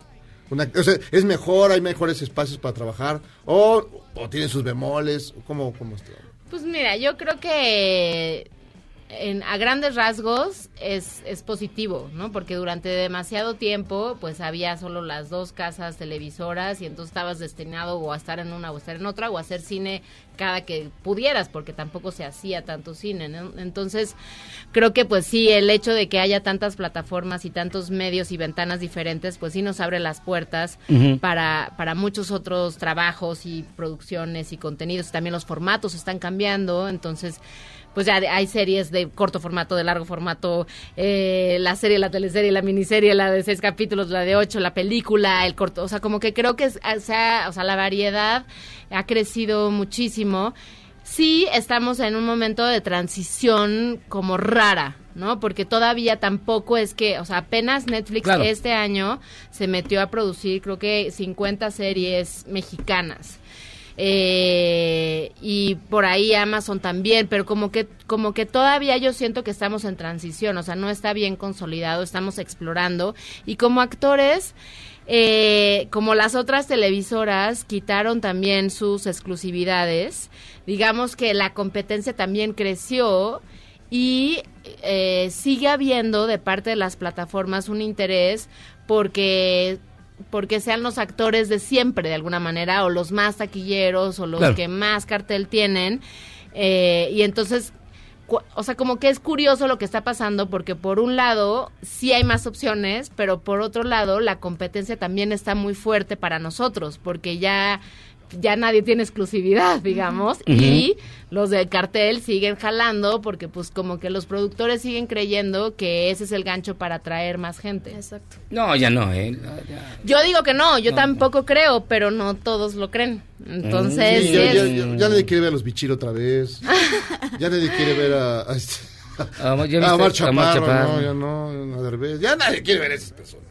Una- o sea, ¿Es mejor, hay mejores espacios para trabajar? ¿O, o tiene sus bemoles? ¿Cómo, cómo está? Pues mira, yo creo que en, a grandes rasgos es, es positivo, ¿no? Porque durante demasiado tiempo pues había solo las dos casas televisoras y entonces estabas destinado o a estar en una o a estar en otra o a hacer cine cada que pudieras porque tampoco se hacía tanto cine, ¿no? Entonces creo que pues sí, el hecho de que haya tantas plataformas y tantos medios y ventanas diferentes pues sí nos abre las puertas para, para muchos otros trabajos y producciones y contenidos. También los formatos están cambiando, entonces pues ya hay series de corto formato, de largo formato, eh, la serie, la teleserie, la miniserie, la de seis capítulos, la de ocho, la película, el corto, o sea, como que creo que es- o sea, o sea, la variedad ha crecido muchísimo. Sí, estamos en un momento de transición como rara, ¿no? Porque todavía tampoco es que, o sea, apenas Netflix Claro. este año se metió a producir, creo que 50 series mexicanas. Eh, y por ahí Amazon también, pero como que como que todavía yo siento que estamos en transición, o sea, no está bien consolidado, estamos explorando. Y como actores eh, como las otras televisoras quitaron también sus exclusividades, digamos que la competencia también creció y eh, sigue habiendo de parte de las plataformas un interés porque porque sean los actores de siempre de alguna manera o los más taquilleros o los Claro. que más cartel tienen eh, y entonces o sea, como que es curioso lo que está pasando porque por un lado sí hay más opciones, pero por otro lado la competencia también está muy fuerte para nosotros porque ya ya nadie tiene exclusividad, digamos, y los del cartel siguen jalando porque pues como que los productores siguen creyendo que ese es el gancho para atraer más gente. Exacto. No, ya no, ¿eh? Ya. Yo digo que no, yo No, tampoco creo, pero no todos lo creen. Entonces, Sí, ya, es- ya- ya- ya nadie quiere ver a los bichir otra vez. ya nadie quiere ver a... a este- Ah, ¿ya a viste? Omar A Omar Chaparro, Chaparro. no, ya no, a Derbez. Ya nadie quiere ver a esas personas.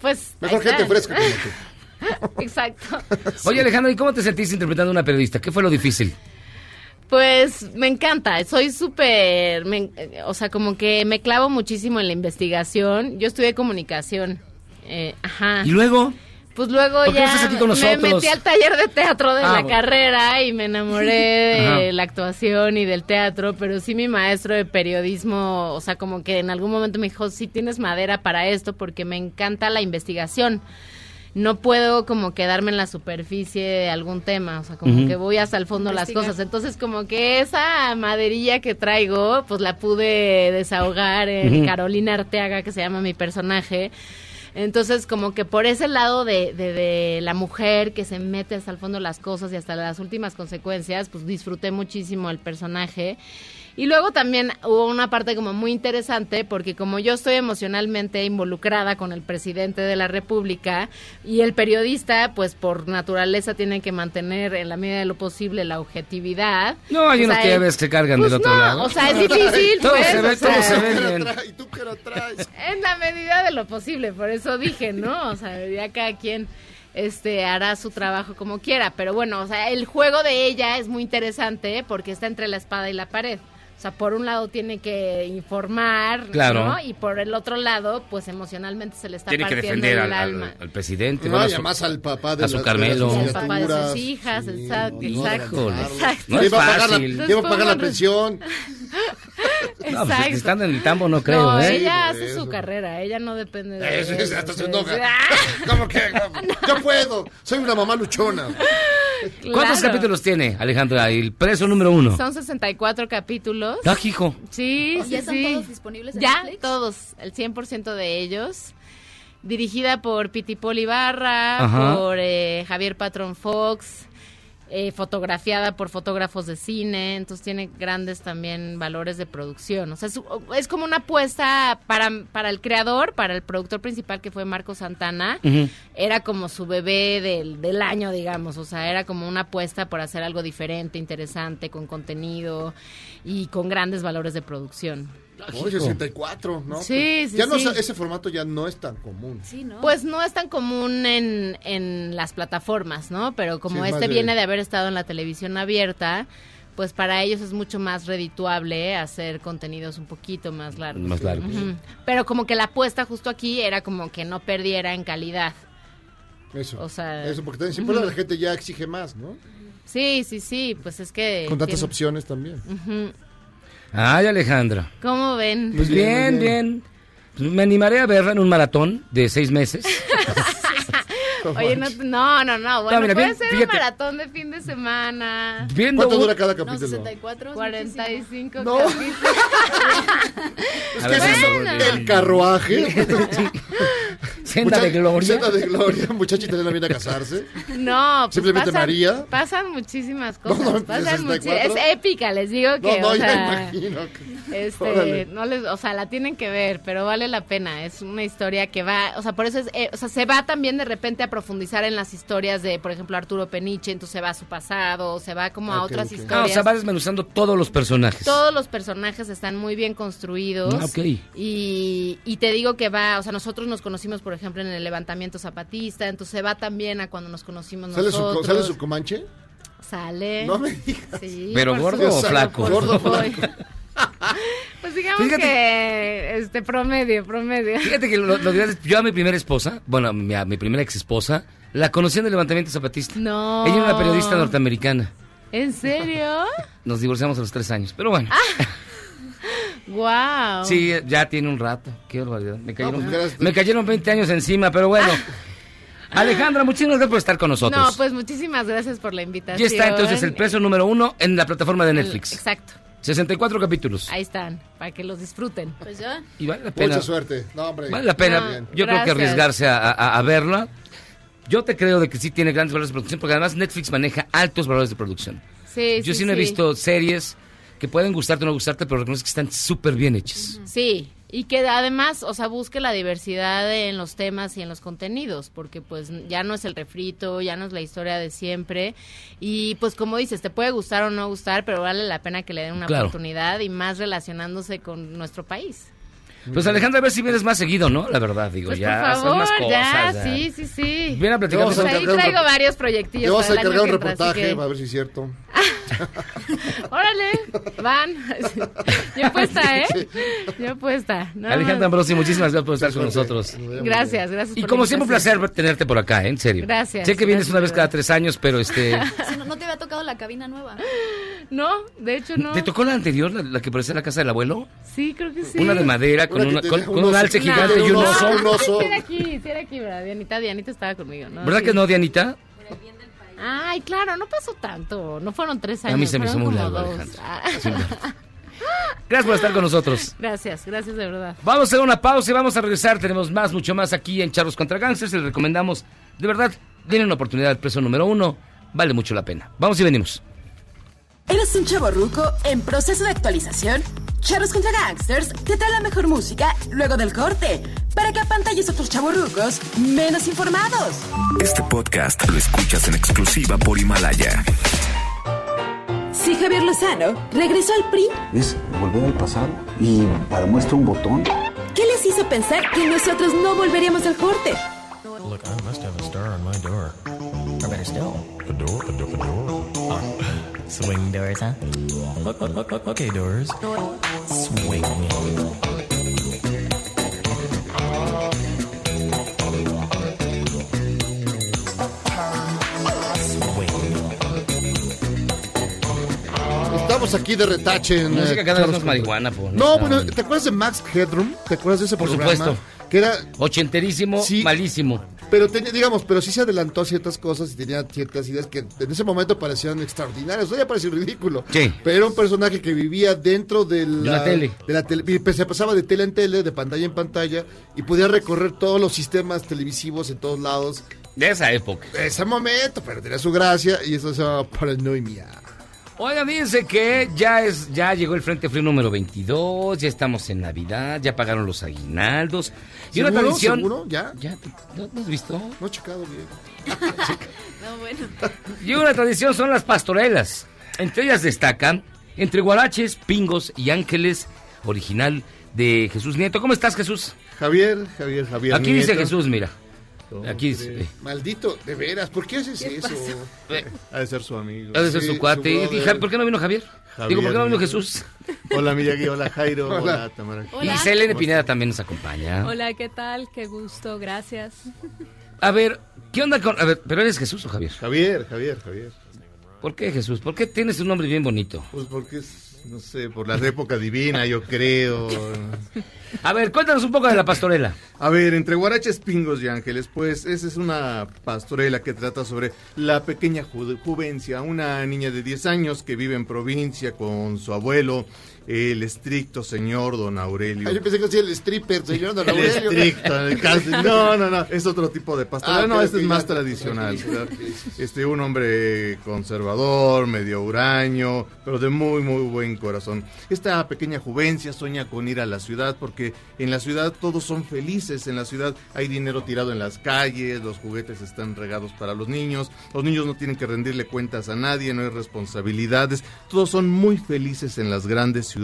pues Mejor gente fresca como tú. Exacto. Oye, Alejandro, ¿y cómo te sentiste interpretando a una periodista? ¿Qué fue lo difícil? Pues me encanta, soy súper, me- o sea, como que me clavo muchísimo en la investigación. Yo estudié comunicación, eh, ajá. ¿Y luego? Pues luego ¿Por qué no ya me metí al taller de teatro de Ah, la bueno. carrera y me enamoré de la actuación y del teatro, pero sí mi maestro de periodismo, o sea, como que en algún momento me dijo, sí tienes madera para esto porque me encanta la investigación. No puedo como quedarme en la superficie de algún tema, o sea, como que voy hasta el fondo de las cosas. Entonces, como que esa maderilla que traigo, pues la pude desahogar en. Carolina Arteaga, que se llama mi personaje. Entonces, como que por ese lado de, de, de la mujer que se mete hasta el fondo de las cosas y hasta las últimas consecuencias, pues disfruté muchísimo el personaje. Y luego también hubo una parte como muy interesante porque como yo estoy emocionalmente involucrada con el presidente de la República y el periodista, pues por naturaleza tiene que mantener en la medida de lo posible la objetividad. No, hay O unos sea, que ya ves que cargan pues del otro no, lado. O sea, es difícil. Todo pues, se ve, o sea, todo se ve bien. ¿Y tú qué la traes? en la medida de lo posible, por eso dije, ¿no? O sea, ya cada quien este hará su trabajo como quiera, pero bueno, o sea, el juego de ella es muy interesante porque está entre la espada y la pared. O sea, por un lado tiene que informar, Claro. ¿no? Y por el otro lado, pues emocionalmente se le está Tiene que partiendo defender el al, al- alma. al presidente. No, bueno, y su- además al papá de a su las- Carmelo. al papá de sus hijas, Sí, exacto, no, no, exacto, no, exacto. No ¿Quién es va a pagar la- fácil. ¿Quién va a pagar la pensión? No, pues, Exacto. estando en el tambo no creo, no, ¿eh? ella hace su eso. carrera, ella no depende de Eso es, hasta se eso, enoja. ¿Cómo que? Yo puedo. Soy una mamá luchona. ¿Cuántos Claro. capítulos tiene, Alejandra? El preso número uno. Son 64 capítulos. Ah, hijo. Sí, ¿Y sí, ya están sí. todos disponibles en Ya, Netflix? todos, el 100% de ellos. Dirigida por Piti Ibarra, Ajá. por eh, Javier Patrón Fox. Eh, fotografiada por fotógrafos de cine, entonces tiene grandes también valores de producción. O sea, es, es como una apuesta para, para el creador, para el productor principal que fue Marco Santana. Era como su bebé del, del año, digamos. O sea, era como una apuesta por hacer algo diferente, interesante, con contenido y con grandes valores de producción. Oye, 64, ¿no? Sí, sí, Ya no, sí. ese formato ya no es tan común. Pues no es tan común en, en las plataformas, ¿no? Pero como Sí, es este de- viene de haber estado en la televisión abierta, pues para ellos es mucho más redituable hacer contenidos un poquito más largos. Más largos. Pero como que la apuesta justo aquí era como que no perdiera en calidad. Eso. O sea, Eso, porque también siempre la gente ya exige más, ¿no? Sí, sí, sí, pues es que... Con tantas tiene- opciones también. Ujú. Ay, Alejandra. ¿Cómo ven? Pues bien, bien. Pues me animaré a verla en un maratón de seis meses. Oye, no, no, no, no, bueno, mira, puede bien, ser fíjate. un maratón de fin de semana. Viendo ¿Cuánto un- dura cada No, 64, 45 No. capítulos. Es que es bueno. el carruaje. Senda de gloria. Senda de gloria. Muchacha italiana viene a casarse. No, pues Simplemente pasan, María. Pasan muchísimas cosas. No, no, pasan muchi- 64. es épica, les digo que, No, no, o ya sea, imagino. este, Órale. no les, o sea, la tienen que ver, pero vale la pena. Es una historia que va, o sea, por eso es, eh, o sea, se va también de repente a profundizar en las historias de, por ejemplo, Arturo Peniche, entonces se va a su pasado, se va como a Ok, otras ok. Ah, historias. o sea, va desmenuzando todos los personajes. Todos los personajes están muy bien construidos. Ah, ok. Y, y te digo que va, o sea, nosotros nos conocimos, por ejemplo, en el levantamiento zapatista, entonces se va también a cuando nos conocimos ¿Sale su, nosotros. ¿Sale su comanche? Sale. No me digas. Sí, ¿Pero gordo o flaco? Gordo o supuesto. Pues digamos Fíjate- que este promedio, promedio. Fíjate que lo, lo dirás, yo a mi primera esposa, bueno, a mi, a mi primera ex esposa, la conocí en el levantamiento zapatista. No. Ella era una periodista norteamericana. ¿En serio? Nos divorciamos a los tres años, pero bueno. Wow. Sí, ya tiene un rato. Qué barbaridad. Me cayeron, pues, me cayeron 20 años encima, pero bueno. Alejandra, muchísimas gracias por estar con nosotros. No, pues muchísimas gracias por la invitación. ya está entonces el preso número uno en la plataforma de Netflix. Exacto. 64 capítulos. Ahí están, para que los disfruten. Pues ya. Y vale la pena. Mucha suerte. No, hombre. Vale la pena. No, Yo creo que arriesgarse a, a- a verla. Yo te creo de que sí tiene grandes valores de producción, porque además Netflix maneja altos valores de producción. Sí, Yo sí, sí, no he visto series que pueden gustarte o no gustarte, pero reconozco que están súper bien hechas. Sí, y que además, o sea, busque la diversidad en los temas y en los contenidos, porque pues ya no es el refrito, ya no es la historia de siempre. Y pues como dices, te puede gustar o no gustar, pero vale la pena que le den una Claro. oportunidad y más relacionándose con nuestro país. Pues Alejandra, a ver si vienes más seguido, ¿no? La verdad, digo, Pues ya. por son favor, más cosas, ya, ya. sí, sí, sí. Ven a platicar Pues ahí traigo varios proyectillos. Te vamos a encargar un reportaje, que- a ver si es cierto. Órale, van. Yo puesta, ¿eh? Yo puesta. No, Alejandra. Ambrosi, muchísimas gracias por estar con nosotros. Gracias, gracias. Y por como siempre, un placer tenerte por acá, ¿eh? en serio. Gracias, Sé que vienes gracias, una vez cada tres años, pero este. Sí, no, no te había tocado la cabina nueva. No, de hecho no. ¿Te tocó la anterior, la, la que parecía la casa del abuelo? Sí, creo que sí. Una de madera con, Una, con, un con un oso. alce No, gigante y un oso. oso, un oso. Sí, era aquí, sí, era aquí, ¿verdad? Dianita, Dianita estaba conmigo, ¿no? ¿Verdad Sí. que no, Dianita? Ay, claro, no pasó tanto. No fueron tres años. A mí se me hizo muy largo. Ah. Sí, Gracias por estar con nosotros. Gracias, gracias de verdad. Vamos a hacer una pausa y vamos a regresar. Tenemos más, mucho más aquí en Charlos contra Gangsters. Les recomendamos, de verdad, tienen una oportunidad del preso número uno. Vale mucho la pena. Vamos y venimos. ¿Eres un chavo ruco en proceso de actualización? Charros contra Gangsters te trae la mejor música luego del corte para que apantalles a otros chavos rucos menos informados. Este podcast lo escuchas en exclusiva por Himalaya. Si Javier Lozano regresó al PRI, Es volver al pasado y para muestra un botón. ¿qué les hizo pensar que nosotros no volveríamos al corte? Look, I must have a star on my door. Or better still, a door, a door, a door. Uh, swing doors, huh? Look, look, look, look, okay, doors. Swing. Estamos aquí de retache en. Música eh, que cada vez Charlos más contra- marihuana, pues. No, pero ¿te acuerdas de Max Headroom? ¿Te acuerdas de ese Por programa? supuesto. Que era. Ochenterísimo, Sí. malísimo. Pero tenía, digamos, pero sí se adelantó a ciertas cosas y tenía ciertas ideas que en ese momento parecían extraordinarias. Hoy ya parece ridículo. Sí. Pero era un personaje que vivía dentro de la, la tele. de la tele- y pues se pasaba de tele en tele, de pantalla en pantalla, y podía recorrer todos los sistemas televisivos en todos lados. De esa época. De ese momento, pero tenía su gracia y eso se llama paranoia. Oigan, fíjense que ya es, ya llegó el Frente Frío número 22, ya estamos en Navidad, ya pagaron los aguinaldos. Y una tradición. ¿Seguro? ¿Ya? ¿Ya? ¿No, no has visto? No he checado bien. No, bueno. Y una tradición son las pastorelas. Entre ellas destacan entre guaraches, pingos y ángeles, original de Jesús Nieto. ¿Cómo estás, Jesús? Javier, Javier, Javier. Aquí dice. Jesús, mira. Aquí dice. eh, Maldito, de veras, ¿por qué haces eso? Ha de ser su amigo. Ha de ser su cuate. ¿Y brother. ¿Por qué no vino Javier? Javier Digo, ¿por qué no vino. Jesús? Hola Miyagi, hola Jairo, hola, Hola. Tamara. Hola. Y Selene Pineda también nos acompaña. Hola, ¿qué tal? Qué gusto, gracias. A ver, ¿qué onda con.? A ver, ¿pero eres Jesús o Javier? Javier, Javier, Javier. ¿Por qué Jesús? ¿Por qué tienes un nombre bien bonito? Pues porque es, no sé, por la época divina, yo creo. A ver, cuéntanos un poco de la pastorela. A ver, entre guaraches, pingos y ángeles, pues esa es una pastorela que trata sobre la pequeña ju- Juvencia, una niña de 10 años que vive en provincia con su abuelo, el estricto señor don Aurelio. Ah, yo pensé que hacía el stripper, señor Don El Aurelio. estricto, el caso- no, no, no, es otro tipo de pastorela, Ah, no, este es más ya. tradicional. Este, un hombre conservador, medio huraño, pero de muy, muy buen corazón. Esta pequeña juvencia sueña con ir a la ciudad porque en la ciudad todos son felices, en la ciudad hay dinero tirado en las calles, los juguetes están regados para los niños, los niños no tienen que rendirle cuentas a nadie, no hay responsabilidades, todos son muy felices en las grandes ciudades,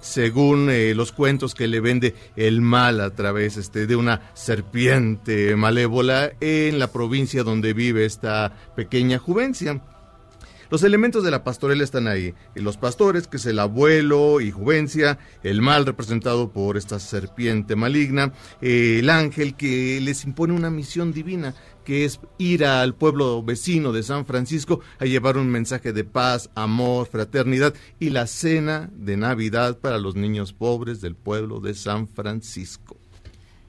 según eh, los cuentos que le vende el mal a través este, de una serpiente malévola en la provincia donde vive esta pequeña juvencia. Los elementos de la pastorela están ahí. Y Los pastores, que es el abuelo y juvencia, el mal representado por esta serpiente maligna, eh, el ángel que les impone una misión divina, que es ir al pueblo vecino de San Francisco a llevar un mensaje de paz, amor, fraternidad y la cena de Navidad para los niños pobres del pueblo de San Francisco.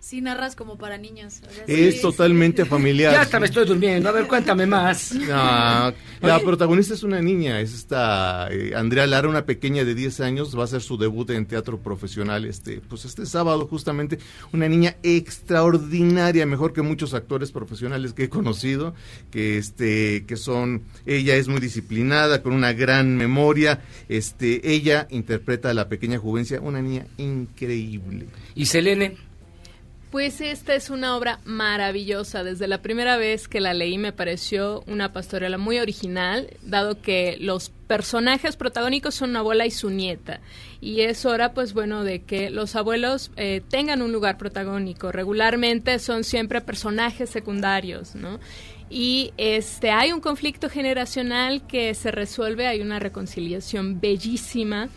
Sí, narras como para niños. o sea, Es sí, totalmente familiar. Ya hasta me estoy durmiendo. A ver, cuéntame más. No, la protagonista es una niña, es esta eh, Andrea Lara, una pequeña de 10 años, va a hacer su debut en teatro profesional este, pues este sábado justamente, una niña extraordinaria, mejor que muchos actores profesionales que he conocido, que este que son ella es muy disciplinada, con una gran memoria, este ella interpreta a la pequeña juvencia, una niña increíble. ¿Y Selene? Pues esta es una obra maravillosa. Desde la primera vez que la leí me pareció una pastorela muy original, dado que los personajes protagónicos son una abuela y su nieta. Y es hora, pues bueno, de que los abuelos eh, tengan un lugar protagónico. Regularmente son siempre personajes secundarios, ¿no? Y este hay un conflicto generacional que se resuelve, hay una reconciliación bellísima.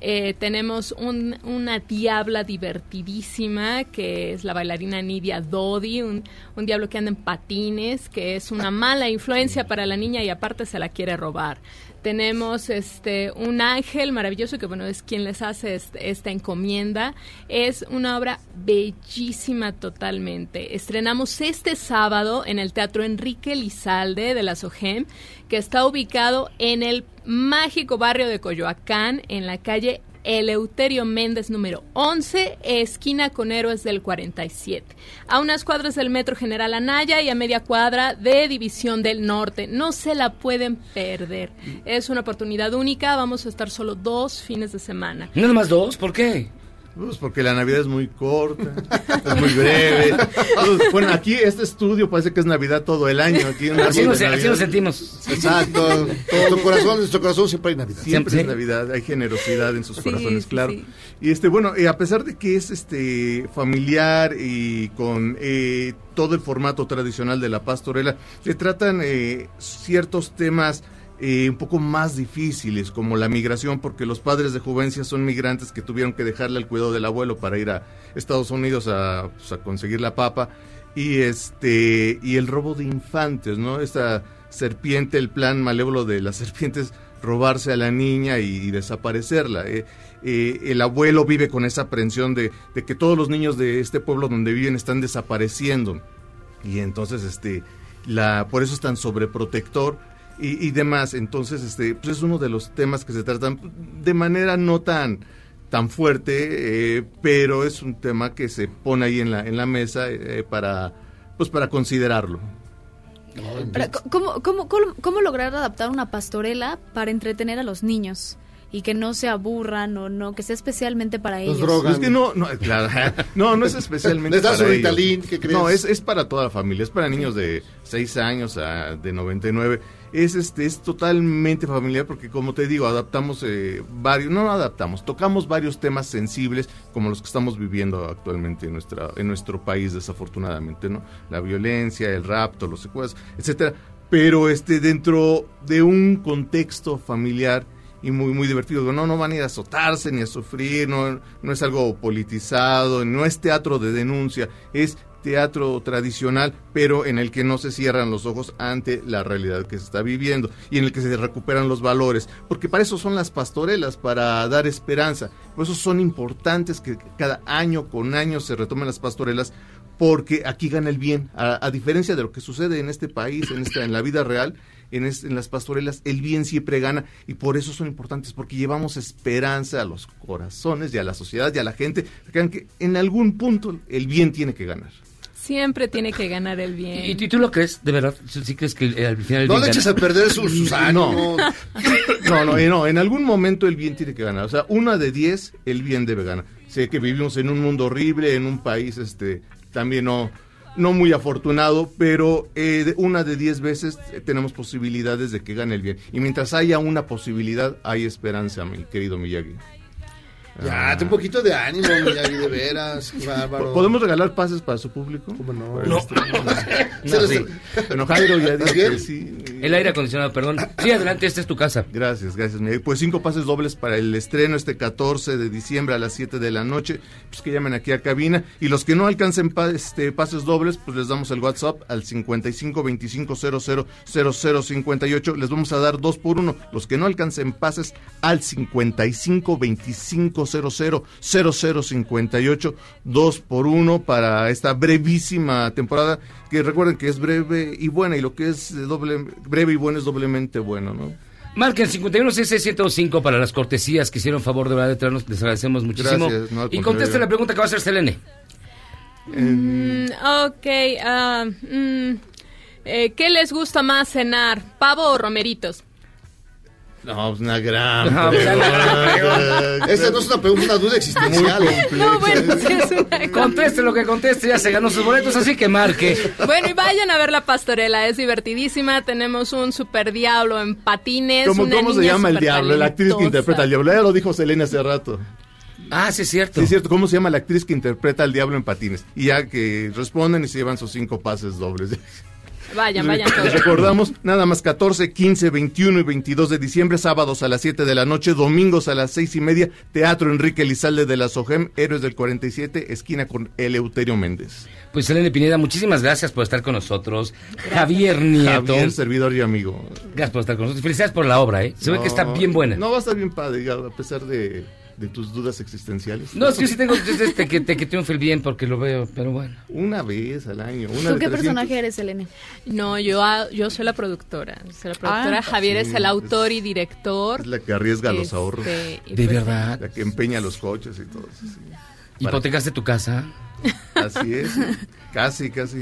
Eh, tenemos un- una diabla divertidísima que es la bailarina Nidia Dodi, un, un diablo que anda en patines, que es una mala influencia para la niña y aparte se la quiere robar. Tenemos este un ángel maravilloso que bueno es quien les hace esta encomienda. Es una obra bellísima totalmente. Estrenamos este sábado en el Teatro Enrique Lizalde de la SOGEM, que está ubicado en el mágico barrio de Coyoacán, en la calle Eleuterio Méndez número 11, esquina con Héroes del 47. A unas cuadras del Metro General Anaya y a media cuadra de División del Norte. No se la pueden perder. Es una oportunidad única. Vamos a estar solo dos fines de semana. ¿No más dos? ¿Por qué? Pues porque la Navidad es muy corta, es muy breve. Pues, bueno, aquí este estudio parece que es Navidad todo el año. Aquí Así nos, así sentimos. Exacto. Todo tu corazón, en nuestro corazón siempre hay Navidad. Siempre Siempre. es Navidad, hay generosidad en sus Sí, corazones, sí, claro. sí. Y este, bueno, eh, a pesar de que es este familiar y con eh, todo el formato tradicional de la pastorela, se tratan eh, ciertos temas eh, un poco más difíciles, como la migración, porque los padres de Juvencia son migrantes que tuvieron que dejarle al cuidado del abuelo para ir a Estados Unidos a, pues, a conseguir la papa. Y este y el robo de infantes, ¿no? Esta serpiente, el plan malévolo de las serpientes robarse a la niña y, y desaparecerla. Eh, eh, el abuelo vive con esa aprensión de, de que todos los niños de este pueblo donde viven están desapareciendo. Y entonces, este, la, por eso es tan sobreprotector y, y demás. Entonces, este, pues es uno de los temas que se tratan de manera no tan tan fuerte, eh, pero es un tema que se pone ahí en la, en la mesa eh, para, pues para considerarlo. Pero, ¿cómo, cómo, cómo, cómo lograr adaptar una pastorela para entretener a los niños? Y que no se aburran o no, que sea especialmente para ellos. Es que no, no, claro, no, no es especialmente Les das para ellos. Ritalin, ¿qué crees? No, es, es para toda la familia, es para niños de 6 años a de 99. Es este es totalmente familiar porque como te digo, adaptamos eh, varios, no adaptamos, tocamos varios temas sensibles como los que estamos viviendo actualmente en nuestra en nuestro país desafortunadamente, ¿no? La violencia, el rapto, los secuestros, etcétera, pero este dentro de un contexto familiar y muy muy divertido. No, no van a ir a azotarse ni a sufrir, no, no es algo politizado, no es teatro de denuncia, es teatro tradicional, pero en el que no se cierran los ojos ante la realidad que se está viviendo y en el que se recuperan los valores, porque para eso son las pastorelas, para dar esperanza. Por eso son importantes que cada año con año se retomen las pastorelas, porque aquí gana el bien, a, diferencia de lo que sucede en este país, en, esta, en la vida real, en, es- en las pastorelas el bien siempre gana y por eso son importantes, porque llevamos esperanza a los corazones y a la sociedad y a la gente, que en algún punto el bien tiene que ganar. Siempre tiene que ganar el bien. ¿Y, y tú lo crees, de verdad? ¿Sí crees que eh, al final el No bien le gana? eches a perder sus, sus ánimos. No, no, eh, no, en algún momento el bien tiene que ganar. O sea, una de diez, el bien debe ganar. Sé que vivimos en un mundo horrible, en un país este también no, no muy afortunado, pero eh, de una de diez veces eh, tenemos posibilidades de que gane el bien. Y mientras haya una posibilidad, hay esperanza, mi querido Miyagi. Ya, ten un poquito de ánimo, Miyagi, de veras. bárbaro. ¿Podemos regalar pases para su público? ¿Cómo no? No. Se los- sí. Bueno, Jairo ya ¿Estás dijo que sí. El aire acondicionado, perdón. Sí, adelante, esta es tu casa. Gracias, gracias. Pues cinco pases dobles para el estreno este 14 de diciembre a las 7 de la noche. Pues que llamen aquí a cabina. Y los que no alcancen pa- este, pases dobles, pues les damos el WhatsApp al 55 25 00 00 58. Les vamos a dar dos por uno. Los que no alcancen pases al 55 25 00 00 58. Dos por uno para esta brevísima temporada. Que recuerden que es breve y buena. Y lo que es doble, breve y bueno es doblemente bueno, ¿no? Marquen 5166105 para las cortesías que hicieron favor de verdad de traernos. Les agradecemos muchísimo. Gracias, no, al y conteste la pregunta que va a hacer Selene. Mm, ok, ah, mm, eh, ¿qué les gusta más cenar? ¿Pavo o romeritos? No, es una gran. No, pues, una gran pregunta. Esta no es una pregunta, una duda existencial. No, bueno, sí es una... Conteste lo que conteste, ya se ganó sus boletos, así que marque. Bueno, y vayan a ver la pastorela, es divertidísima. Tenemos un super diablo en patines. ¿Cómo, una cómo se llama el diablo? La actriz que interpreta al diablo. Ya lo dijo Selena hace rato. Ah, sí es cierto. Sí, es cierto. ¿Cómo se llama la actriz que interpreta al diablo en patines? Y ya que responden y se llevan sus cinco pases dobles. Vayan, vayan Les todos. recordamos, nada más 14, 15, 21 y 22 de diciembre, sábados a las 7 de la noche, domingos a las 6 y media, Teatro Enrique Lizalde de la SOGEM, Héroes del 47, esquina con Eleuterio Méndez. Pues Selene Pineda, muchísimas gracias por estar con nosotros. Javier Nieto. Javier, servidor y amigo. Gracias por estar con nosotros. Felicidades por la obra, ¿eh? Se ve que está bien buena. No, va a estar bien padre, a pesar de, de tus dudas existenciales. No, es que sí tengo es este, que, te- que triunfe el bien porque lo veo, pero bueno. Una vez al año. Una ¿Tú qué 300. personaje eres, Elena? No, yo, ah, yo soy la productora. Soy la productora. Ah. Javier Sí, es el autor y director. Es la que arriesga los Este, ahorros. ¿De pues, verdad? La que empeña los coches y todo eso. sí. ¿Hipotecaste tu casa? Así es. Casi, casi.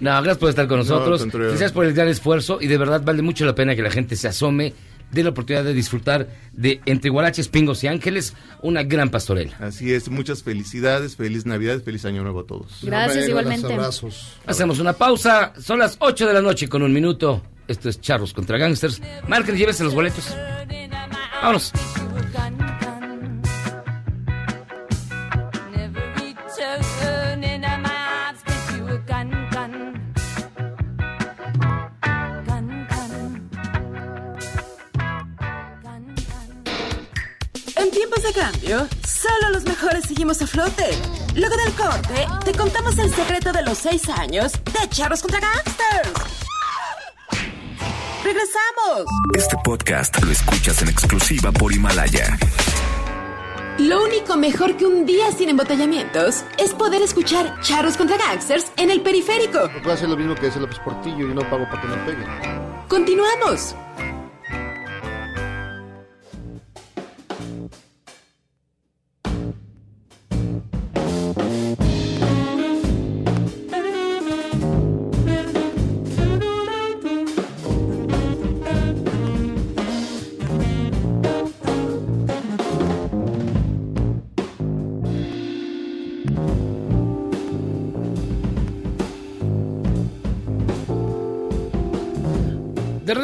No, gracias por estar con No, nosotros. Gracias por el gran esfuerzo y de verdad vale mucho la pena que la gente se asome de la oportunidad de disfrutar de Entre Guaraches, Pingos y Ángeles, una gran pastorela. Así es. Muchas felicidades, feliz Navidad, feliz Año Nuevo a todos. Gracias, igualmente. Abrazos. Hacemos una pausa, son las 8 de la noche con un minuto. Esto es Charros contra Gangsters. Marquen llévense los boletos. Vámonos. De cambio, solo los mejores seguimos a flote. Luego del corte, te contamos el secreto de los seis años de Charros contra Gangsters. ¡Regresamos! Este podcast lo escuchas en exclusiva por Himalaya. Lo único mejor que un día sin embotellamientos es poder escuchar Charros contra Gangsters en el periférico. Voy a hacer lo mismo que hace López Portillo y no pago para que me peguen. Continuamos.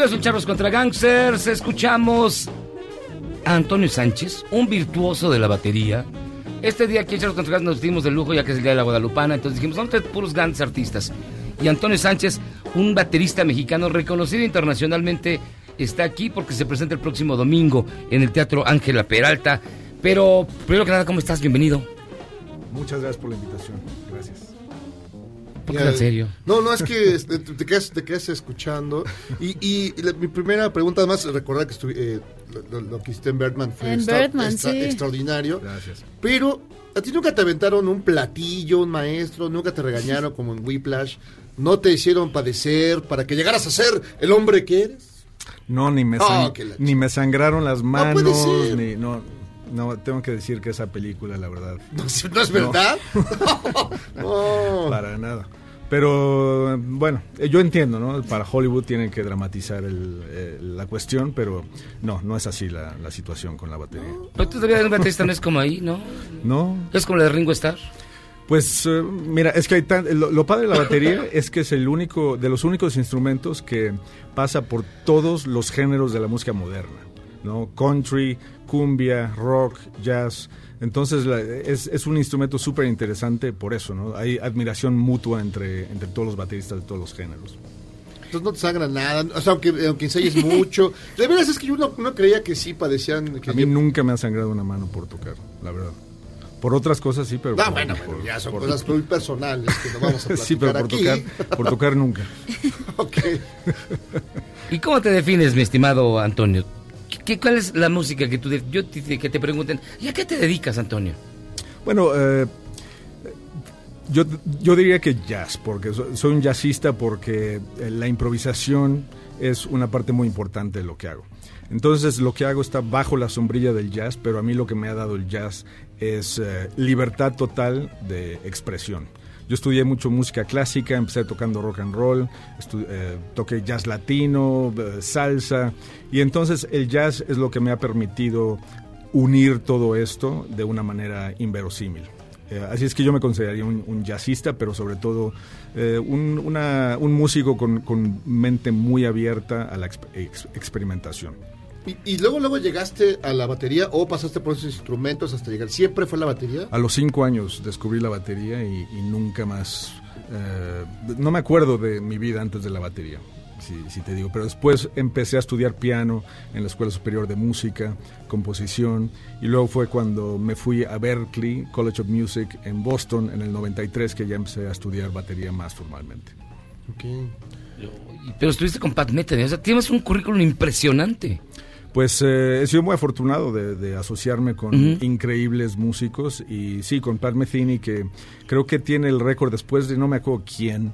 De regreso en Charlos contra Gangsters, escuchamos a Antonio Sánchez, un virtuoso de la batería. Este día aquí en Charlos contra Gangsters nos dimos de lujo ya que es el día de la Guadalupana, entonces dijimos, a tener puros grandes artistas. Y Antonio Sánchez, un baterista mexicano reconocido internacionalmente, está aquí porque se presenta el próximo domingo en el Teatro Ángela Peralta. Pero, primero que nada, ¿cómo estás? Bienvenido. Muchas gracias por la invitación. No, no, es que este, te, quedas, te quedas escuchando. Y, y la- mi primera pregunta, además, recordar que estuvi- eh, lo, lo que hiciste en Birdman fue En extra- Birdman, extra- sí. extraordinario. Gracias. Pero a ti nunca te aventaron un platillo, un maestro, nunca te regañaron como en Whiplash, no te hicieron padecer para que llegaras a ser el hombre que eres. No, ni me, Ah, ni me sangraron las manos, puede ser. ni no, no, tengo que decir que esa película, la verdad. No, es- no es verdad. No. Para nada. Pero bueno, eh, yo entiendo, ¿no? Para Hollywood tienen que dramatizar el, eh, la cuestión, pero no, no es así la, la situación con la batería. Pero tú todavía un baterista no es como ahí, ¿no? No. Es como la de Ringo Starr. Pues eh, mira, es que hay tan- lo, lo padre de la batería es que es el único, de los únicos instrumentos que pasa por todos los géneros de la música moderna, ¿no? Country, cumbia, rock, jazz. Entonces la- es, es un instrumento súper interesante por eso, ¿no? Hay admiración mutua entre, entre todos los bateristas de todos los géneros. Entonces no te sangra nada, o sea, aunque, aunque ensayes mucho. De veras es que yo no, no creía que sí padecían. Que A mí nunca me ha sangrado una mano por tocar, la verdad. Por otras cosas sí, pero... Ah, por- bueno, por- bueno, ya son por- cosas muy personales que no vamos a platicar Sí, pero por aquí. tocar, por tocar nunca. ¿Y cómo te defines, mi estimado Antonio? ¿Qué, qué- cuál es la música que tú... yo te, que te pregunten, ¿y a qué te dedicas, Antonio? Bueno, eh, yo, yo diría que jazz, porque so- soy un jazzista porque eh, la improvisación es una parte muy importante de lo que hago. Entonces lo que hago está bajo la sombrilla del jazz, pero a mí lo que me ha dado el jazz es eh, libertad total de expresión. Yo estudié mucho música clásica, empecé tocando rock and roll, eh, toqué jazz latino, eh, salsa, y entonces el jazz es lo que me ha permitido unir todo esto de una manera inverosímil. Eh, así es que yo me consideraría un, jazzista, pero sobre todo un, un músico con, con mente muy abierta a la exp- ex- experimentación. Y, y luego, luego llegaste a la batería o pasaste por esos instrumentos hasta llegar. ¿Siempre fue la batería? A los cinco años descubrí la batería y, y nunca más... eh, no me acuerdo de mi vida antes de la batería, si, si te digo, pero después empecé a estudiar piano en la Escuela Superior de Música, composición, y luego fue cuando me fui a Berkeley College of Music en Boston en el 93 que ya empecé a estudiar batería más formalmente. Pero estuviste con Pat Metheny, o sea, tienes un currículum impresionante. Pues eh, he sido muy afortunado de, de asociarme con increíbles músicos y sí, con Pat Metheny que creo que tiene el récord después de no me acuerdo quién,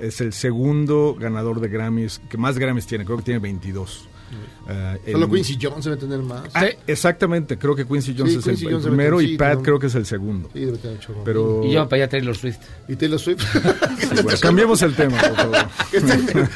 es el segundo ganador de Grammys, que más Grammys tiene, creo que tiene 22. Eh, Solo en- Quincy Jones debe tener más. Ah, exactamente, creo que Quincy Jones Sí, es Quincy el, el Jones debe primero tener, y sí, Pat ¿no? creo que es el segundo. Sí, debe tener. Pero... Y lleva para allá Taylor Swift. ¿Y Taylor Swift? Bueno, cambiemos el tema, por favor.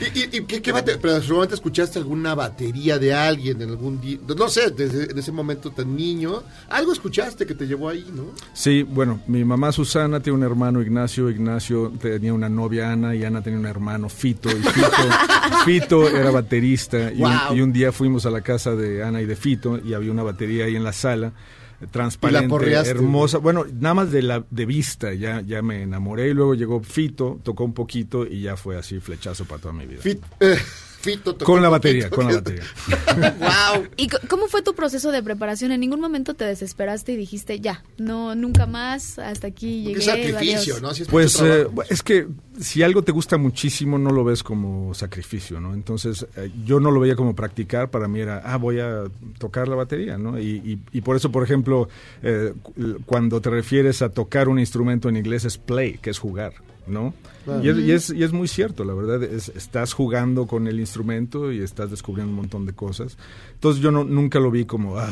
¿Y, y, y qué, qué bate- pero seguramente escuchaste alguna batería de alguien en algún día, no sé, desde en ese momento tan niño, algo escuchaste que te llevó ahí, ¿no? Sí, bueno, mi mamá Susana tiene un hermano Ignacio, Ignacio tenía una novia Ana y Ana tenía un hermano Fito y Fito, Fito era baterista y, Wow. un, y un día fuimos a la casa de Ana y de Fito y había una batería ahí en la sala eh, transparente, hermosa, bueno, nada más de la de vista ya ya me enamoré y luego llegó Fito, tocó un poquito y ya fue así flechazo para toda mi vida. Fit- eh, Fito tocó Con la batería, con la batería. wow. ¿Y cómo fue tu proceso de preparación? ¿En ningún momento te desesperaste y dijiste, ya, no, nunca más, hasta aquí llegué? Qué sacrificio, adiós"? ¿no? Así es Pues eh, es que si algo te gusta muchísimo no lo ves como sacrificio, ¿no? Entonces eh, yo no lo veía como practicar, para mí era, ah, voy a tocar la batería, ¿no? Y, y- y por eso, por ejemplo, eh, cu- cuando te refieres a tocar un instrumento en inglés es play, que es jugar, ¿no? Claro. Y, es, y, es, y es muy cierto, la verdad, es- estás jugando con el instrumento y estás descubriendo un montón de cosas. Entonces yo no, nunca lo vi como, ah,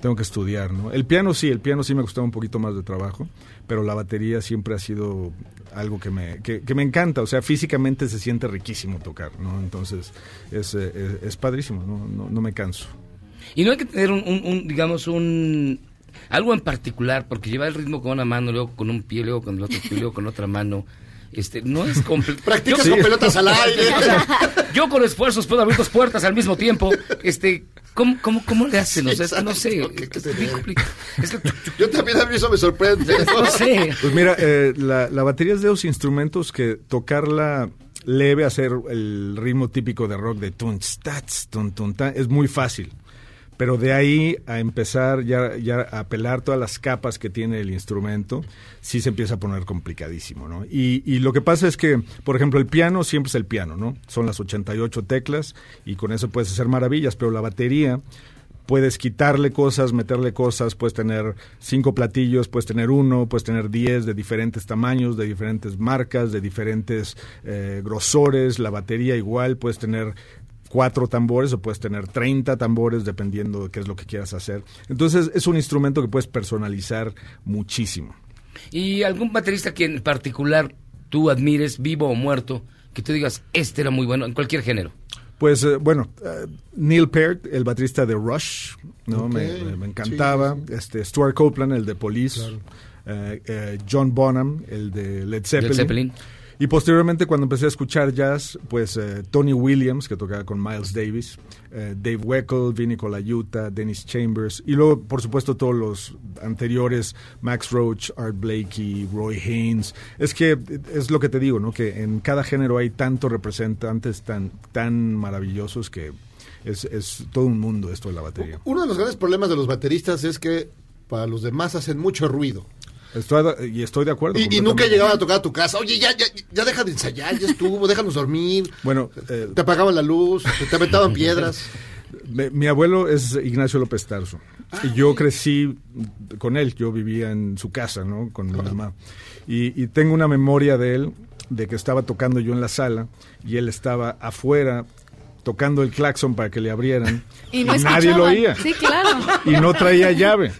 tengo que estudiar, ¿no? El piano sí, el piano sí me costaba un poquito más de trabajo, pero la batería siempre ha sido algo que me, que, que me encanta, o sea, físicamente se siente riquísimo tocar, ¿no? Entonces es, eh, es, es padrísimo, ¿no? No, no me canso. Y no hay que tener un, un- un, digamos, un... Algo en particular, porque llevar el ritmo con una mano, luego con un pie, luego con el otro pie, luego con otra mano. Este, no es complicado. Practicas con pelotas al aire. yo con esfuerzos puedo abrir dos puertas al mismo tiempo. Este, ¿cómo, cómo, cómo le hacen? O sea, es que no sé. Es bien complicado. Es que- Yo también a mí eso me sorprende. no sé. Pues mira, eh, la, la batería es de esos instrumentos que tocarla leve, hacer el ritmo típico de rock de tun, tats, tun, tun, tan, es muy fácil. Pero de ahí a empezar ya, ya a pelar todas las capas que tiene el instrumento, sí se empieza a poner complicadísimo, ¿no? Y, y lo que pasa es que, por ejemplo, el piano siempre es el piano, ¿no? Son las 88 teclas y con eso puedes hacer maravillas, pero la batería puedes quitarle cosas, meterle cosas, puedes tener cinco platillos, puedes tener uno, puedes tener diez de diferentes tamaños, de diferentes marcas, de diferentes eh, grosores, la batería igual, puedes tener cuatro tambores o puedes tener 30 tambores dependiendo de qué es lo que quieras hacer. Entonces es un instrumento que puedes personalizar muchísimo. ¿Y algún baterista que en particular tú admires, vivo o muerto, que tú digas, este era muy bueno en cualquier género? Pues eh, bueno, eh, Neil Peart, el baterista de Rush, ¿no? Me, me- me encantaba. Este, Stuart Copeland, el de Police. eh, John Bonham, el de Led Zeppelin. Zeppelin. Y posteriormente, cuando empecé a escuchar jazz, pues eh, Tony Williams, que tocaba con Miles Davis, eh, Dave Weckl, Vinnie Colaiuta, Dennis Chambers, y luego, por supuesto, todos los anteriores, Max Roach, Art Blakey, Roy Haynes. Es que es lo que te digo, ¿no? Que en cada género hay tantos representantes tan, tan maravillosos que es, es todo un mundo esto de la batería. Uno de los grandes problemas de los bateristas es que para los demás hacen mucho ruido. Estoy, y estoy de acuerdo. Y, y nunca llegaban a tocar a tu casa. Oye, ya, ya, ya deja de ensayar, ya estuvo, déjanos dormir. Bueno, eh, Te apagaban la luz, te, aventaban piedras. Me- mi abuelo es Ignacio López Tarso. y yo crecí con él. Yo vivía en su casa, ¿no? Con mi mamá. Y, y tengo una memoria de él, de que estaba tocando yo en la sala y él estaba afuera tocando el claxon para que le abrieran. Y no nadie lo oía. Sí, claro. Y no traía llave.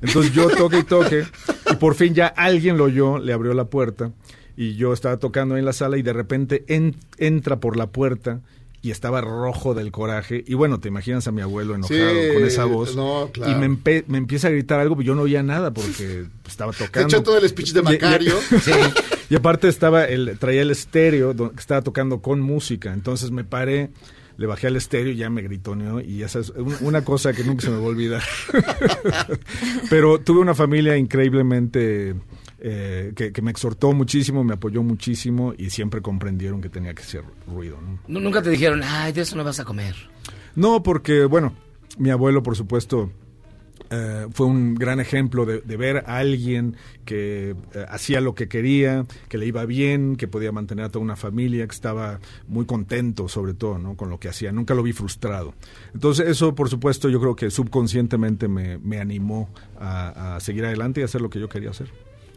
Entonces yo toque y toque. Por fin ya alguien lo oyó, le abrió la puerta. Y yo estaba tocando ahí en la sala y de repente en- entra por la puerta y estaba rojo del coraje. Y bueno, te imaginas a mi abuelo enojado Sí, con esa voz. no, claro. Y me, empe- me empieza a gritar algo, pero yo no oía nada porque estaba Te tocando. echó todo el speech de Y- y- Macario. y aparte estaba el, traía el estéreo que estaba tocando con música. Entonces me paré, le bajé al estéreo y ya me gritó, ¿no? Y esa es un- una cosa que nunca se me va a olvidar. Pero tuve una familia increíblemente eh, que, que me exhortó muchísimo, me apoyó muchísimo y siempre comprendieron que tenía que hacer ruido, ¿no? Nu- Nunca te dijeron, ay, de eso no vas a comer. No, porque, bueno, mi abuelo, por supuesto, eh, fue un gran ejemplo de, de ver a alguien que eh, hacía lo que quería, que le iba bien, que podía mantener a toda una familia, que estaba muy contento, sobre todo, ¿no? con lo que hacía. Nunca lo vi frustrado. Entonces, eso, por supuesto, yo creo que subconscientemente me, me animó a, a seguir adelante y a hacer lo que yo quería hacer.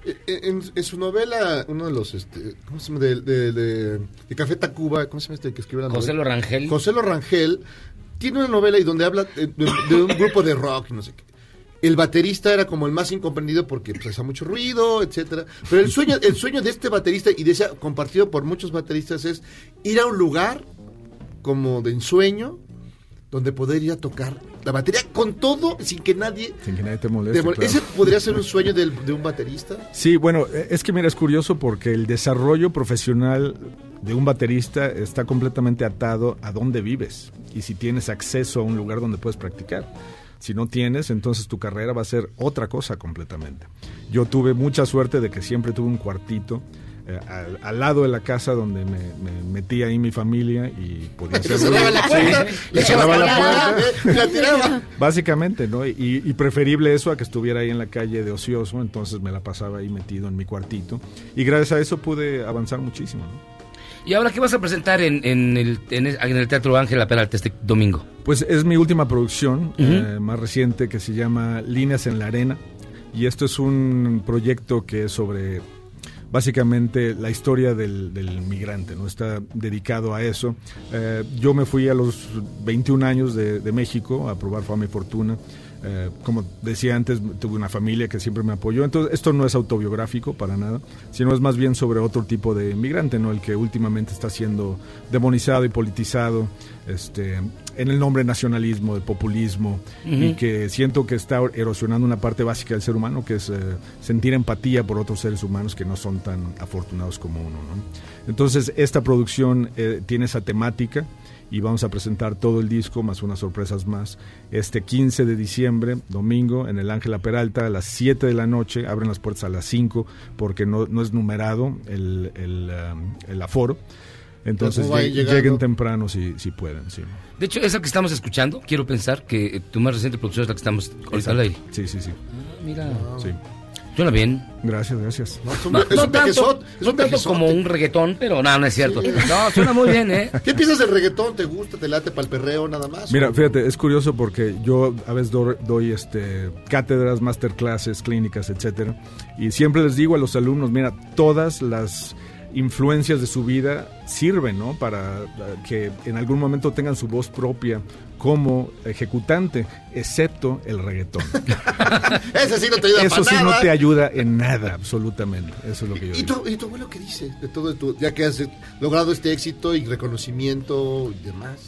Eh, En, en su novela, uno de los, este, ¿cómo se llama? De, de, de- de Café Tacuba, ¿cómo se llama este que escribe la José novela? Lo Rangel. José Lo Rangel tiene una novela y donde habla de, de- de un grupo de rock no sé qué. El baterista era como el más incomprendido porque pues, hacía mucho ruido, etcétera. Pero el sueño, el sueño de este baterista y de ese compartido por muchos bateristas es ir a un lugar como de ensueño donde poder ir a tocar la batería con todo sin que nadie Sin que nadie te moleste. te mol- claro. ¿Ese podría ser un sueño del- de un baterista? Sí, bueno, eh, es que mira, es curioso porque el desarrollo profesional de un baterista está completamente atado a dónde vives y si tienes acceso a un lugar donde puedes practicar. Si no tienes, entonces tu carrera va a ser otra cosa completamente. Yo tuve mucha suerte de que siempre tuve un cuartito eh, al, al lado de la casa donde me, me metí ahí mi familia y podía hacer... la puerta. Sí, Le le la echaba puerta. la tiraba. Básicamente, ¿no? Y, y preferible eso a que estuviera ahí en la calle de ocioso, entonces me la pasaba ahí metido en mi cuartito. Y gracias a eso pude avanzar muchísimo, ¿no? ¿Y ahora qué vas a presentar en, en el, en, el, Teatro Ángela Peralta este domingo? Pues es mi última producción, eh, más reciente, que se llama Líneas en la Arena. Y esto es un proyecto que es sobre básicamente la historia del, del migrante, ¿no? Está dedicado a eso. Eh, yo me fui a los 21 años de, de México a probar fama y fortuna. Eh, como decía antes, tuve una familia que siempre me apoyó. Entonces, esto no es autobiográfico para nada, sino es más bien sobre otro tipo de inmigrante, ¿no? El que últimamente está siendo demonizado y politizado este, en el nombre de nacionalismo, de populismo, y que siento que está erosionando una parte básica del ser humano, que es eh, sentir empatía por otros seres humanos que no son tan afortunados como uno. ¿no? Entonces, esta producción eh, tiene esa temática y vamos a presentar todo el disco más unas sorpresas más este 15 de diciembre, domingo, en el Ángela Peralta a las 7 de la noche, abren las puertas a las 5 porque no, no es numerado el, el, um, el aforo. Entonces ¿Cómo vayan lleg- llegando? lleguen temprano si, si pueden. Sí. De hecho, esa que estamos escuchando, quiero pensar que tu más reciente producción es la que estamos ahorita al aire. Sí, sí, sí. mira. Sí. Suena bien. Gracias, gracias. es un- No, es un no tanto, es un tanto como un reggaetón, pero no, no es cierto. No, suena muy bien, ¿eh? ¿Qué piensas del reggaetón? ¿Te gusta? ¿Te late para el perreo nada más? Mira, ¿O- fíjate, es curioso porque yo a veces do- doy este cátedras, masterclasses, clínicas, etcétera, y siempre les digo a los alumnos, mira, todas las influencias de su vida sirven, ¿no? Para eh, que en algún momento tengan su voz propia como ejecutante, excepto el reggaetón. Ese sí no te ayuda Eso sí nada. no te ayuda en nada, absolutamente. Eso es lo que yo ¿Y digo. tu, ¿Y tu abuelo qué dice de todo tu, ya que has logrado este éxito y reconocimiento y demás?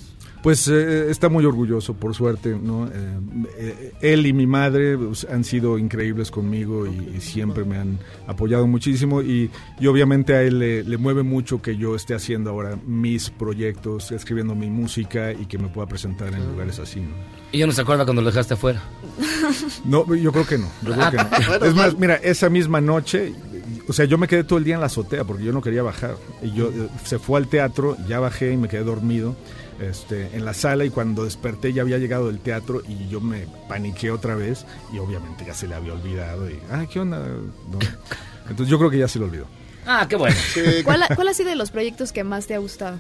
Pues eh, está muy orgulloso, por suerte, ¿no? Eh, eh, él y mi madre pues, han sido increíbles conmigo y, y siempre me han apoyado muchísimo y, y obviamente a él le, le mueve mucho que yo esté haciendo ahora mis proyectos, escribiendo mi música y que me pueda presentar en lugares así, ¿no? Y ya no se acuerda cuando lo dejaste afuera. No, yo creo que no. yo creo que no. Es más, mira, esa misma noche, o sea, yo me quedé todo el día en la azotea porque yo no quería bajar. Y yo eh, se fue al teatro, ya bajé y me quedé dormido este, en la sala y cuando desperté ya había llegado del teatro y yo me paniqué otra vez y obviamente ya se le había olvidado y, ah, ¿qué onda? No. Entonces yo creo que ya se lo olvidó. Ah, qué bueno. ¿Cuál, ha- ¿Cuál ha sido de los proyectos que más te ha gustado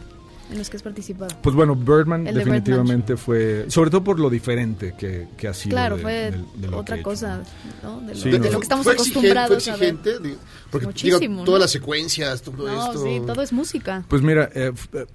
en los que has participado? Pues bueno, Birdman El de definitivamente fue, sobre todo por lo diferente que, que ha sido. Claro, de- fue de otra he cosa, ¿no? De lo, Sí, de no. lo que estamos ¿Fue exigente, acostumbrados fue a ver. exigente? Porque Muchísimo, digo, ¿no? todas las secuencias, todo No, esto. sí, todo es música. Pues mira, eh, eh,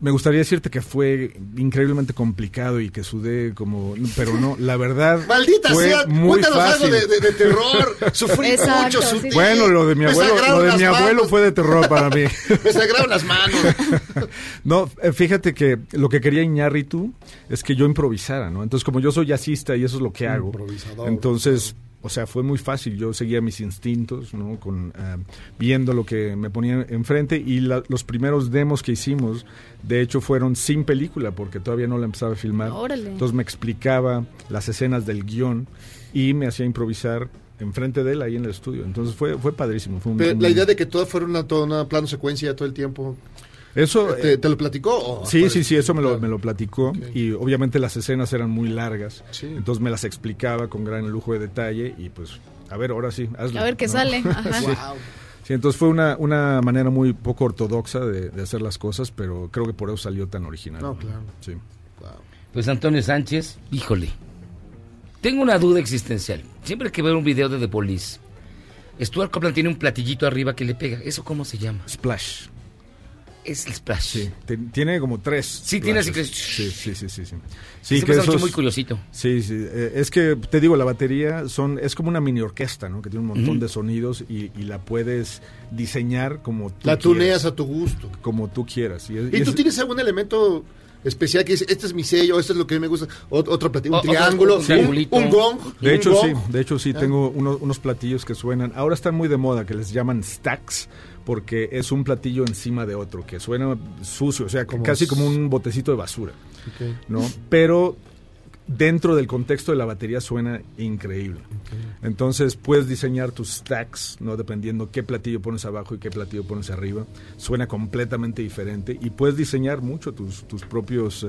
me gustaría decirte que fue increíblemente complicado y que sudé como... Pero no, la verdad Maldita fue sea, muy cuéntanos fácil. algo de, de- de terror. Sufrí Exacto, mucho, sufrí. Bueno, lo de mi abuelo, lo de mi abuelo fue de terror para mí. Me sangraron las manos. No, eh, fíjate que lo que quería Iñárritu es que yo improvisara, ¿no? Entonces, como yo soy jazzista y eso es lo que hago, Improvisador. entonces, o sea, fue muy fácil. Yo seguía mis instintos, ¿no? Con, eh, viendo lo que me ponía enfrente y la- los primeros demos que hicimos, de hecho, fueron sin película porque todavía no la empezaba a filmar. Órale. Entonces me explicaba las escenas del guion y me hacía improvisar enfrente de él ahí en el estudio. Entonces fue, fue padrísimo. Fue un- Pero un- la idea de que todo fuera una, toda una plano secuencia todo el tiempo. Eso, ¿Te, te lo platicó? o- Sí, sí, sí, eso me lo, me lo platicó y obviamente las escenas eran muy largas, entonces me las explicaba con gran lujo de detalle y pues, a ver, ahora sí, hazlo. A ver qué ¿no? sale. Ajá. Sí. Wow. Sí, entonces fue una, una manera muy poco ortodoxa de, de hacer las cosas, pero creo que por eso salió tan original. No, claro. Sí. Pues Antonio Sánchez, híjole. Tengo una duda existencial. Siempre que veo un video de The Police, Stuart Copeland tiene un platillito arriba que le pega. ¿Eso cómo se llama? Splash. Es el splash. Sí, te- tiene como tres. Sí, tiene así que- Sí, sí, sí, sí. sí. Sí, esos- muy curiosito. Sí, sí. eh, es que te digo, la batería son es como una mini orquesta, ¿no? Que tiene un montón de sonidos y, y la puedes diseñar como tú La quieras. tuneas a tu gusto. Como tú quieras. Y, es- ¿Y y tú es- tienes algún elemento especial que dice, este es mi sello, esto es lo que me gusta? Ot- otro platillo, un O- otro- triángulo, un un, gong. De un hecho, gong. sí, de hecho sí, Ah. tengo uno- unos platillos que suenan. Ahora están muy de moda, que les llaman stacks, porque es un platillo encima de otro, que suena sucio, o sea, Como casi como un botecito de basura. ¿no? Pero dentro del contexto de la batería suena increíble. Entonces puedes diseñar tus stacks, ¿no? Dependiendo qué platillo pones abajo y qué platillo pones arriba. Suena completamente diferente y puedes diseñar mucho tus, tus propios... eh,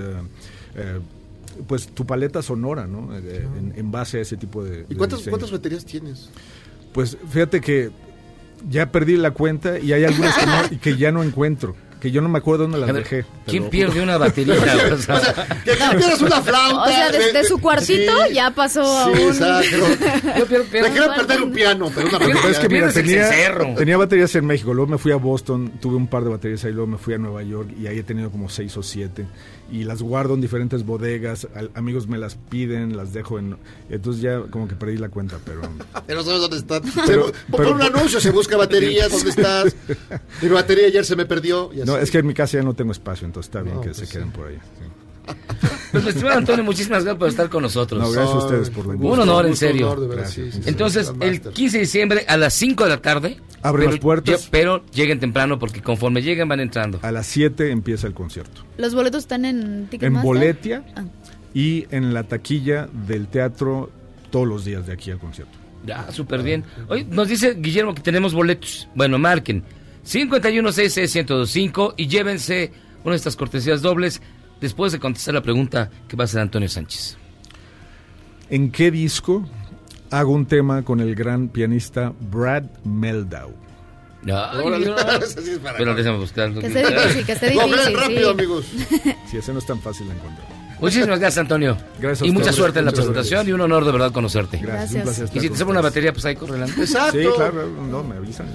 eh, pues tu paleta sonora, ¿no? Eh, en, en base a ese tipo de... ¿Y de cuántas, diseños. cuántas baterías tienes? Pues fíjate que ya perdí la cuenta y hay algunas que, no- que ya no encuentro. que yo no me acuerdo dónde las dejé. ¿Quién pero- pierde una batería? O sea, Que una flauta. O sea, desde su cuartito Sí. ya pasó a Sí, un... exacto. yo pierdo- pierdo- Me perder un piano, pero una pasa es que mira, tenía, tenía baterías en México, luego me fui a Boston, tuve un par de baterías ahí, luego me fui a Nueva York y ahí he tenido como seis o siete y las guardo en diferentes bodegas, al- amigos me las piden, las dejo en... Entonces ya como que perdí la cuenta, pero... Pero sabes dónde están. Pero- por un anuncio se busca baterías, ¿dónde estás? Mi batería ayer se me perdió. y No, es que en mi casa ya no tengo espacio, entonces está bien No, que pues se sí. queden por ahí. sí. Pues, mi estimado Antonio, muchísimas gracias por estar con nosotros. No, gracias a ustedes por la Un invitación. honor, en serio. honor, de veras, Gracias. sí, sí, sí. Entonces, el máster. 15 de diciembre a las 5 de la tarde. Abren pero las puertas. ya- pero lleguen temprano porque conforme lleguen van entrando. A las 7 empieza el concierto. Los boletos están en En Ticketmaster. Boletia Ah. y en la taquilla del teatro todos los días de aquí al concierto. Ya, súper bien. Hoy nos dice Guillermo que tenemos boletos. Bueno, marquen 5166125 y llévense una de estas cortesías dobles después de contestar la pregunta que va a hacer Antonio Sánchez. ¿En qué disco hago un tema con el gran pianista Brad Meldau? Ay, Órale. Dios. Ese sí es para Pero déjame buscar. Que esté difícil, que esté difícil, rápido, sí. amigos. Si ese no es tan fácil de encontrar. Muchísimas gracias, Antonio. Gracias a y mucha suerte en la presentación gracias. y un honor de verdad conocerte. Gracias, Gracias. un placer Y si te sobra una batería, pues ahí corre. Exacto. Sí, claro, no, me avisan.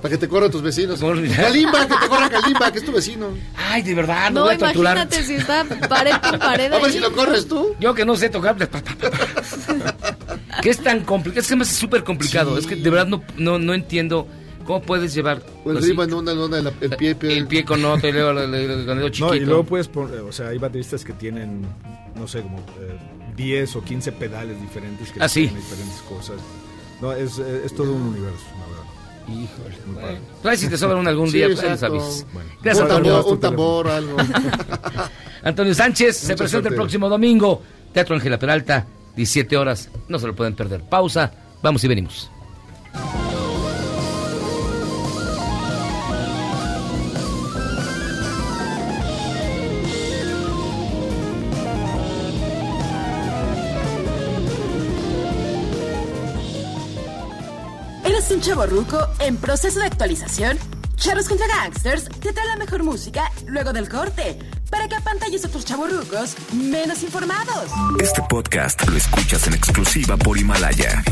Para que te corran tus vecinos. Corre. Kalimba, que te corra Kalimba, que es tu vecino. Ay, de verdad, no, No, voy a torturar. imagínate si está pared con pared A ver si lo corres tú. Yo que no sé tocar. que es tan complicado. Es que me hace súper complicado. Sí. Es que de verdad no, no, no entiendo cómo puedes llevar el así, ritmo en una, en una, el, el pie, pie. el pie con otro y luego el, el- el dedo chiquito. No, y luego puedes poner, o sea, hay bateristas que tienen, no sé, como eh, 10 o 15 pedales diferentes que Ah, sí. tienen diferentes cosas. No, es, eh, es todo un universo, la verdad. Híjole. Bueno, si te sobran algún Sí, día, pues avisas. Bueno. Gracias, un Antonio. tambor, un tambor, algo. Antonio Sánchez se presenta suerte. el próximo domingo. Teatro Ángela Peralta, 17 horas. No se lo pueden perder. Pausa. Vamos y venimos. ¿Eres un chavo ruco en proceso de actualización? Charros contra Gangsters te trae la mejor música luego del corte para que apantalles a otros chavorrucos menos informados. Este podcast lo escuchas en exclusiva por Himalaya.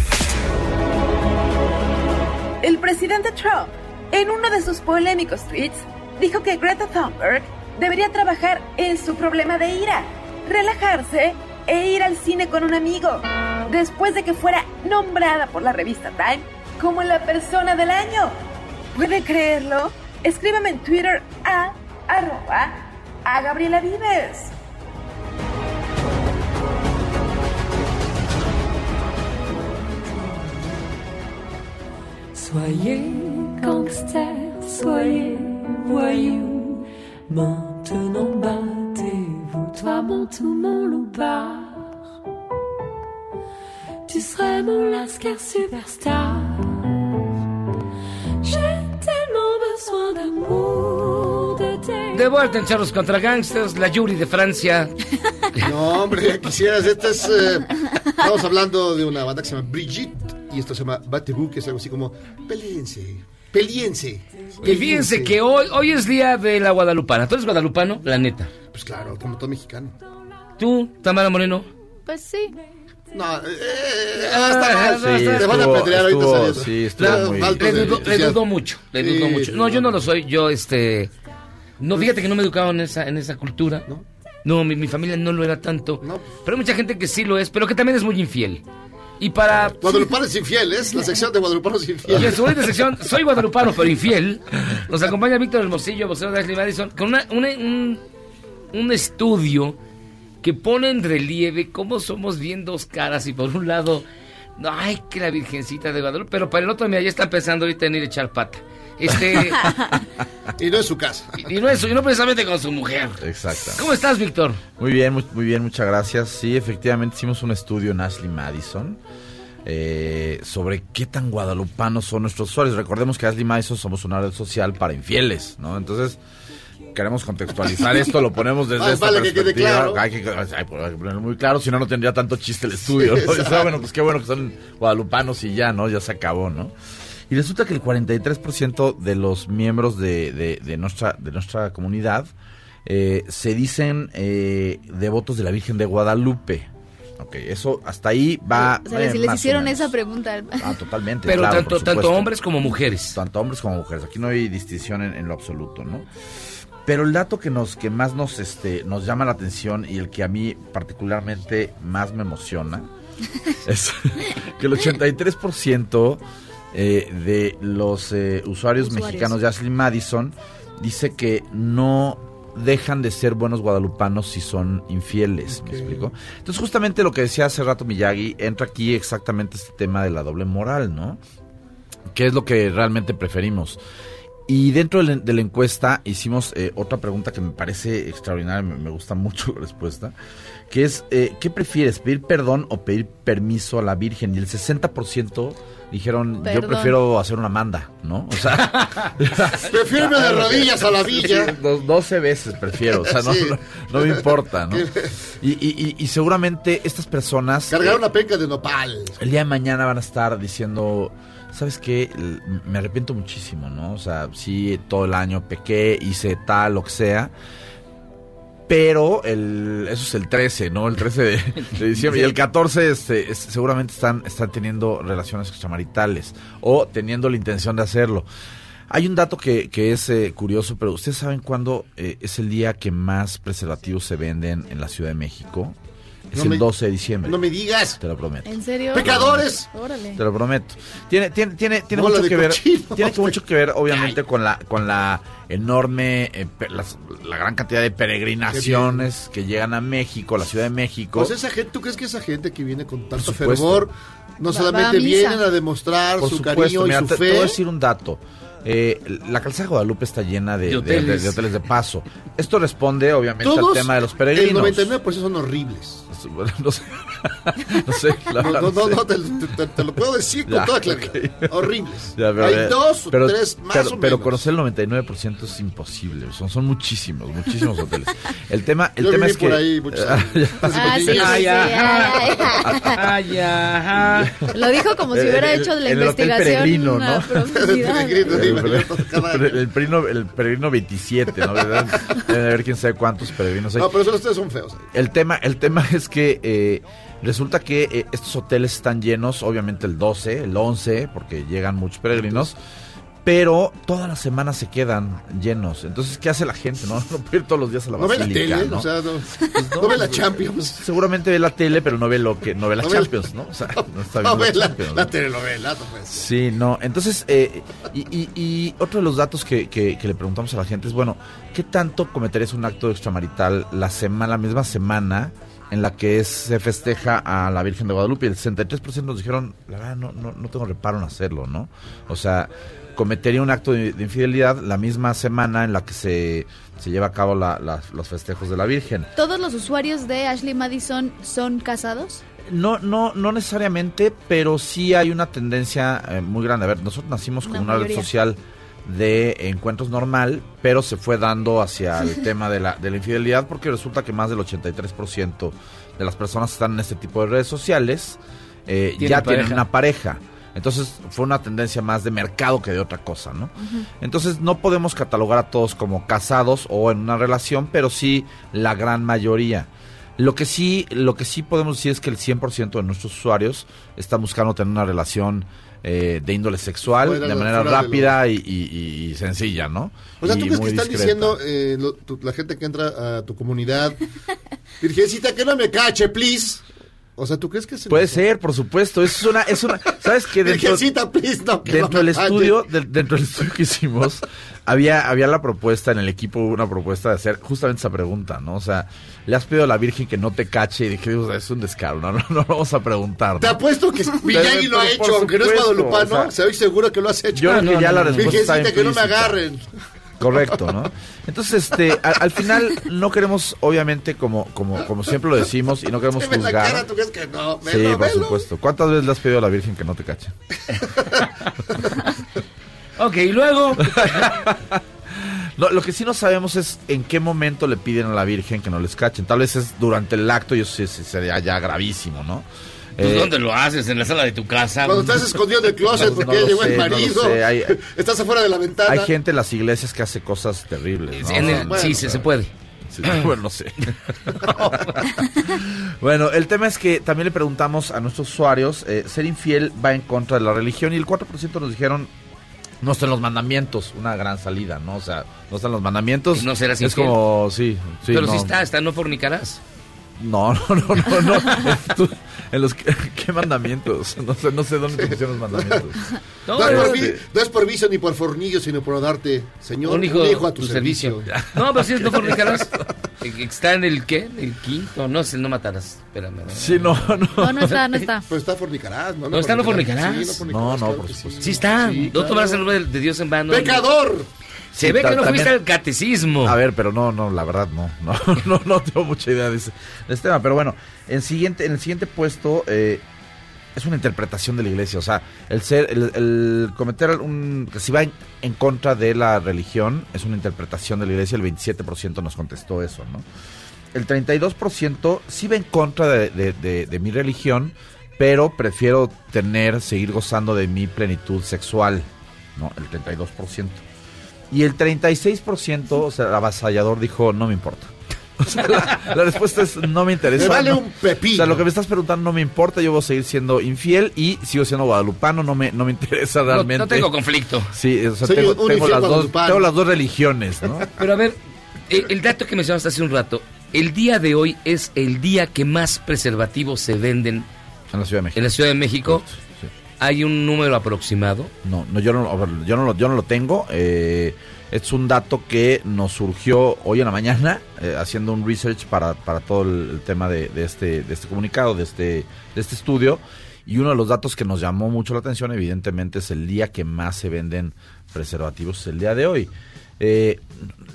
El presidente Trump, en uno de sus polémicos tweets, dijo que Greta Thunberg debería trabajar en su problema de ira, relajarse e ir al cine con un amigo, después de que fuera nombrada por la revista Time como la persona del año. ¿Puede creerlo? Escríbame en Twitter a arroba a Gabriela Vives. Soyez gangsters, soyez voyous. Maintenant battez-vous, toi mon tout mon loupard. Tu serais mon lascar superstar. De vuelta en Charros contra Gangsters, la Yuri de Francia. No, hombre, ya quisieras. Este es. eh, estamos hablando de una banda que se llama Brigitte. Y esto se llama Batebou, que es algo así como. Peleense. Peliense. Y fíjense que hoy, hoy es día de la Guadalupana. ¿Tú eres guadalupano? La neta. Pues claro, como todo mexicano. ¿Tú, Tamara Moreno? Pues sí. No, eh, Ah, está mal. sí, Te van a apedrear ahorita sí, Claro, muy- Le de dudo, le entusiasmo. dudo mucho, le Sí, dudo mucho. No, yo no lo soy, yo este... No, fíjate que no me educaron en esa, en esa cultura. ¿No? No, mi, mi familia no lo era tanto. No. Pero hay mucha gente que sí lo es, pero que también es muy infiel. Y para... Guadalupanos infieles, la sección de Guadalupanos Y en infieles. su bonita sección, soy guadalupano pero infiel, nos acompaña Víctor Hermosillo, vocero de Ashley Madison, con una- una- un, un estudio que pone en relieve cómo somos bien dos caras y por un lado, no, ay, que la Virgencita de Guadalupe, pero para el otro, mira, ya está empezando ahorita en ir a echar pata. Este, Y no en su casa. y no eso, y no precisamente con su mujer. Exacto. ¿Cómo estás, Víctor? Muy bien, muy, muy bien, muchas gracias. Sí, efectivamente hicimos un estudio en Ashley Madison eh, sobre qué tan guadalupanos son nuestros usuarios. Recordemos que Ashley Madison somos una red social para infieles, ¿no? Entonces queremos contextualizar esto, lo ponemos desde esta vale, que quede perspectiva. claro. Hay, que, hay que ponerlo muy claro, si no, no tendría tanto chiste el estudio. Sí, ¿no? Bueno, pues qué bueno que son guadalupanos y ya, ¿no? Ya se acabó, ¿no? Y resulta que el 43% de los miembros de, de- de nuestra, de nuestra comunidad eh, se dicen eh, devotos de la Virgen de Guadalupe. Ok, eso hasta ahí va. O sea, eh, si les hicieron esa pregunta. Ah, totalmente. Pero claro, tanto, tanto hombres como mujeres. Tanto hombres como mujeres. Aquí no hay distinción en, en lo absoluto, ¿no? Pero el dato que nos que más nos este nos llama la atención y el que a mí particularmente más me emociona es que el 83% eh, de los eh, usuarios, Usuarios. mexicanos de Ashley Madison dice que no dejan de ser buenos guadalupanos si son infieles, ¿me explico? Entonces justamente lo que decía hace rato Miyagi, entra aquí exactamente este tema de la doble moral, ¿no? ¿Qué es lo que realmente preferimos? Y dentro de la, de la encuesta hicimos eh, otra pregunta que me parece extraordinaria, me, me gusta mucho la respuesta, que es, eh, ¿qué prefieres, pedir perdón o pedir permiso a la Virgen? Y el 60% dijeron, yo prefiero hacer una manda, ¿no? O sea... Prefiero irme de rodillas a la villa. Sí, do- 12 veces prefiero, o sea, no, Sí. no, no me importa, ¿no? Y, y- y- y seguramente estas personas... Cargar eh, una penca de nopal. el día de mañana van a estar diciendo, ¿sabes qué? Me arrepiento muchísimo, ¿no? O sea, sí, todo el año pequé, hice tal, lo que sea. Pero el, eso es el 13, ¿no? El 13 de, de diciembre. Y el 14 este, es- seguramente están, están teniendo relaciones extramaritales o teniendo la intención de hacerlo. Hay un dato que, que es eh, curioso, pero ¿ustedes saben cuándo eh, es el día que más preservativos se venden en la Ciudad de México? Es No el me- 12 de diciembre. No me digas. Te lo prometo. ¿En serio? ¡Pecadores! Órale. Te lo prometo. Tiene, tiene, tiene, tiene mucho que ver. cochinos. Tiene mucho que ver, obviamente, con la, con la enorme, eh, las- la gran cantidad de peregrinaciones que llegan a México, a la Ciudad de México. Pues esa gente, ¿tú crees que esa gente que viene con tanto fervor no solamente a vienen a demostrar Por su supuesto, cariño mira, y su te, te fe? voy a decir un dato. Eh, la calzada de Guadalupe está llena de, De hoteles. de- de hoteles de paso. Esto responde, obviamente, Todos, al tema de los el peregrinos. 99% son horribles. Bueno, no sé. no sé, la No, verdad, no, no, te, te- te lo puedo decir con Ya, toda claridad. ok. Horribles. Ya, pero, Hay eh, dos o pero- tres más pero, o pero menos. conocer el 99% es imposible. Son, son muchísimos, muchísimos hoteles. El tema, el Yo tema viví es que. por ahí muchos años. Ah, sí, sí, sí, Ay, ajá. Ay, ajá. Lo dijo como si hubiera el- hecho de la el investigación peregrino, ¿no? El, peregrino, el peregrino 27, ¿no? ¿Verdad? Debe haber quién sabe cuántos peregrinos hay. No, pero esos ustedes son feos. El tema, el tema es que eh, resulta que eh, estos hoteles están llenos, obviamente el 12, el 11, porque llegan muchos peregrinos, pero todas las semanas se quedan llenos. Entonces, ¿qué hace la gente? No, no puede ir todos los días a la No ve la tele, ¿no? o sea, no, Pues no ve la pues, Champions. pues, seguramente ve la tele, pero no ve lo que no ve la la- Champions, ¿no? O sea, no está No viendo ve la la, Champions. la ¿no? telenovela, no pues. Sí, no. Entonces, eh, y, y- y otro de los datos que, que- que le preguntamos a la gente es, bueno, ¿qué tanto cometerías un acto extramarital la semana, la misma semana en la que es- se festeja a la Virgen de Guadalupe? Y el 63% nos dijeron, la verdad, no, no, no tengo reparo en hacerlo, ¿no? O sea, cometería un acto de, de infidelidad la misma semana en la que se, se lleva a cabo la- la- los festejos de la Virgen. ¿Todos los usuarios de Ashley Madison son casados? No, no, no necesariamente, pero sí hay una tendencia eh, muy grande. A ver, nosotros nacimos con Una una red social de encuentros normal, pero se fue dando hacia el tema de la, de la infidelidad porque resulta que más del 83% de las personas que están en este tipo de redes sociales eh, Tienen ya tienen pareja. una pareja. Entonces fue una tendencia más de mercado que de otra cosa, ¿no? Entonces no podemos catalogar a todos como casados o en una relación, pero sí la gran mayoría. Lo que sí, lo que sí podemos decir es que el 100% de nuestros usuarios están buscando tener una relación eh, de índole sexual de manera de rápida y, y- y sencilla, ¿no? O sea, ¿tú crees que están discreta. diciendo eh, lo- tu- la gente que entra a tu comunidad, Virgencita, que no me cache, please? O sea, ¿tú crees que es Puede ser, por supuesto. Eso es una, es una, ¿sabes qué? Dentro, Virgencita, please, no, que dentro no del estudio, del- dentro del estudio que hicimos, había, había la propuesta en el equipo, hubo una propuesta de hacer justamente esa pregunta, ¿no? O sea, le has pedido a la Virgen que no te cache y dije, o sea, es un descaro, no, no, no lo vamos a preguntar. ¿no? Te apuesto que Miyagi lo ha hecho, aunque no es guadalupano, o sea, se ve seguro que lo has hecho. yo creo que ya la respuesta está Virgencita, que no me agarren. Correcto, ¿no? Entonces, este, al final no queremos, obviamente, como, como, como siempre lo decimos, y no queremos la cara, juzgar. ¿tú crees que no? Sí, por velo. supuesto. ¿Cuántas veces le has pedido a la Virgen que no te cache? Ok, y luego. No, lo que sí no sabemos es en qué momento le piden a la Virgen que no les cachen. Tal vez es durante el acto y eso sí, sí sería ya gravísimo, ¿no? Pues, Eh, ¿Dónde lo haces? ¿En la sala de tu casa? Cuando estás escondido del closet No, porque no llegó el no marido, sé, hay- estás afuera de la ventana. Hay gente en las iglesias que hace cosas terribles. ¿no? En el- Bueno, sí, se, se puede. Sí, bueno, no sé. bueno, el tema es que también le preguntamos a nuestros usuarios, eh, ser infiel va en contra de la religión y el 4% nos dijeron, no están los mandamientos, una gran salida, ¿no? O sea, no están los mandamientos. Y no serás Es infiel. como, sí, sí. Pero no. sí está, está, no fornicarás. No, no, no, no, no. Tú- en los que- ¿Qué mandamientos? No sé, no sé dónde te pusieron los mandamientos. No, es por, vi- no es por vicio ni por fornillo, sino por darte, Señor, Un un hijo, hijo, a tu, tu servicio. servicio. No, pero si es no fornicarás. Está en el qué? El quinto. No sé, no matarás. Espérame. Sí, no, no. No, no está, no está. Pues está fornicarás, ¿no? No, está no fornicarás. Sí, no fornicarás, No, no, claro por que sí. supuesto. Sí está. Sí, no claro. tomarás el nombre de, de Dios en vano. ¡Pecador! Se ve que no fuiste al catecismo. A ver, pero no, no, la verdad no, no, no, no tengo mucha idea de ese, de ese tema. Pero bueno, en, siguiente, en el siguiente puesto eh, es una interpretación de la iglesia. O sea, el ser, el, el cometer un, que si va en, en contra de la religión es una interpretación de la iglesia. El 27% nos contestó eso, ¿no? El 32% sí va en contra de, de- de- de mi religión, pero prefiero tener, seguir gozando de mi plenitud sexual, ¿no? El 32%. Y el 36%, o sea, el avasallador dijo, no me importa. O sea, la, la respuesta es, no me interesa. Me vale no. un pepino. O sea, lo que me estás preguntando no me importa, yo voy a seguir siendo infiel y sigo siendo guadalupano, no me, no me interesa realmente. no tengo conflicto. Sí, o sea, Soy tengo, las dos, tengo las dos religiones, ¿no? Pero a ver, el dato que mencionaste hace un rato. El día de hoy es el día que más preservativos se venden En la Ciudad de México. en la Ciudad de México. Hay un número aproximado. No, no yo, no, yo, no lo, yo no lo tengo. eh, es un dato que nos surgió hoy en la mañana, eh, haciendo un research para, para todo el, tema de este, de este comunicado, de este, de este estudio. Y uno de los datos que nos llamó mucho la atención, evidentemente, es el día que más se venden preservativos, es el día de hoy. Eh,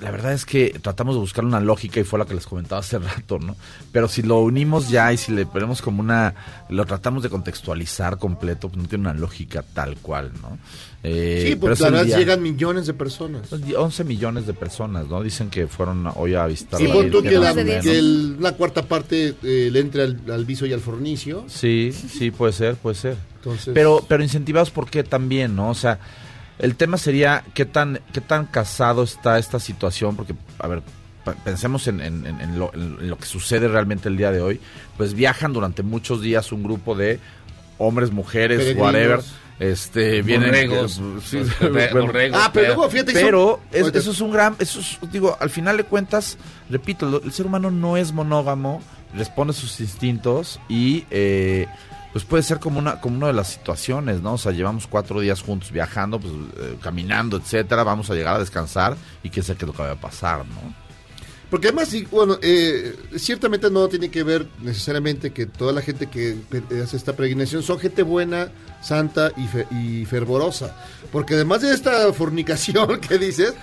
la verdad es que tratamos de buscar una lógica y fue la que les comentaba hace rato, ¿no? Pero si lo unimos ya y si le ponemos como una, lo tratamos de contextualizar completo, pues no tiene una lógica tal cual, ¿no? Eh, Sí, porque la verdad llegan millones de personas. 11 millones de personas, ¿no? Dicen que fueron hoy a visitar pon tú Virgen, que, la- que el- cuarta parte eh, le entre al, al viso y al fornicio. Sí, sí, puede ser, puede ser. Entonces- Pero, pero incentivados, ¿por qué también, no? O sea, el tema sería qué tan, qué tan casado está esta situación, porque, a ver, pensemos en, en- en- en lo, en lo que sucede realmente el día de hoy. Pues viajan durante muchos días un grupo de hombres, mujeres, Peregrinos. whatever. Este, vienen. Borregos. eh, sí, bueno, borregos, Ah, pero luego fíjate que pero son- es- eso es un gran, eso es, digo, al final de cuentas, repito, el ser humano no es monógamo, responde a sus instintos y eh, pues puede ser como una, como una de las situaciones, ¿no? O sea, llevamos cuatro días juntos viajando, pues eh, caminando, etcétera, vamos a llegar a descansar y quién sabe qué es lo que va a pasar, ¿no? Porque además, sí, bueno, eh, ciertamente no tiene que ver necesariamente que toda la gente que pe- hace esta peregrinación son gente buena, santa y, fe- y fervorosa. Porque además de esta fornicación que dices,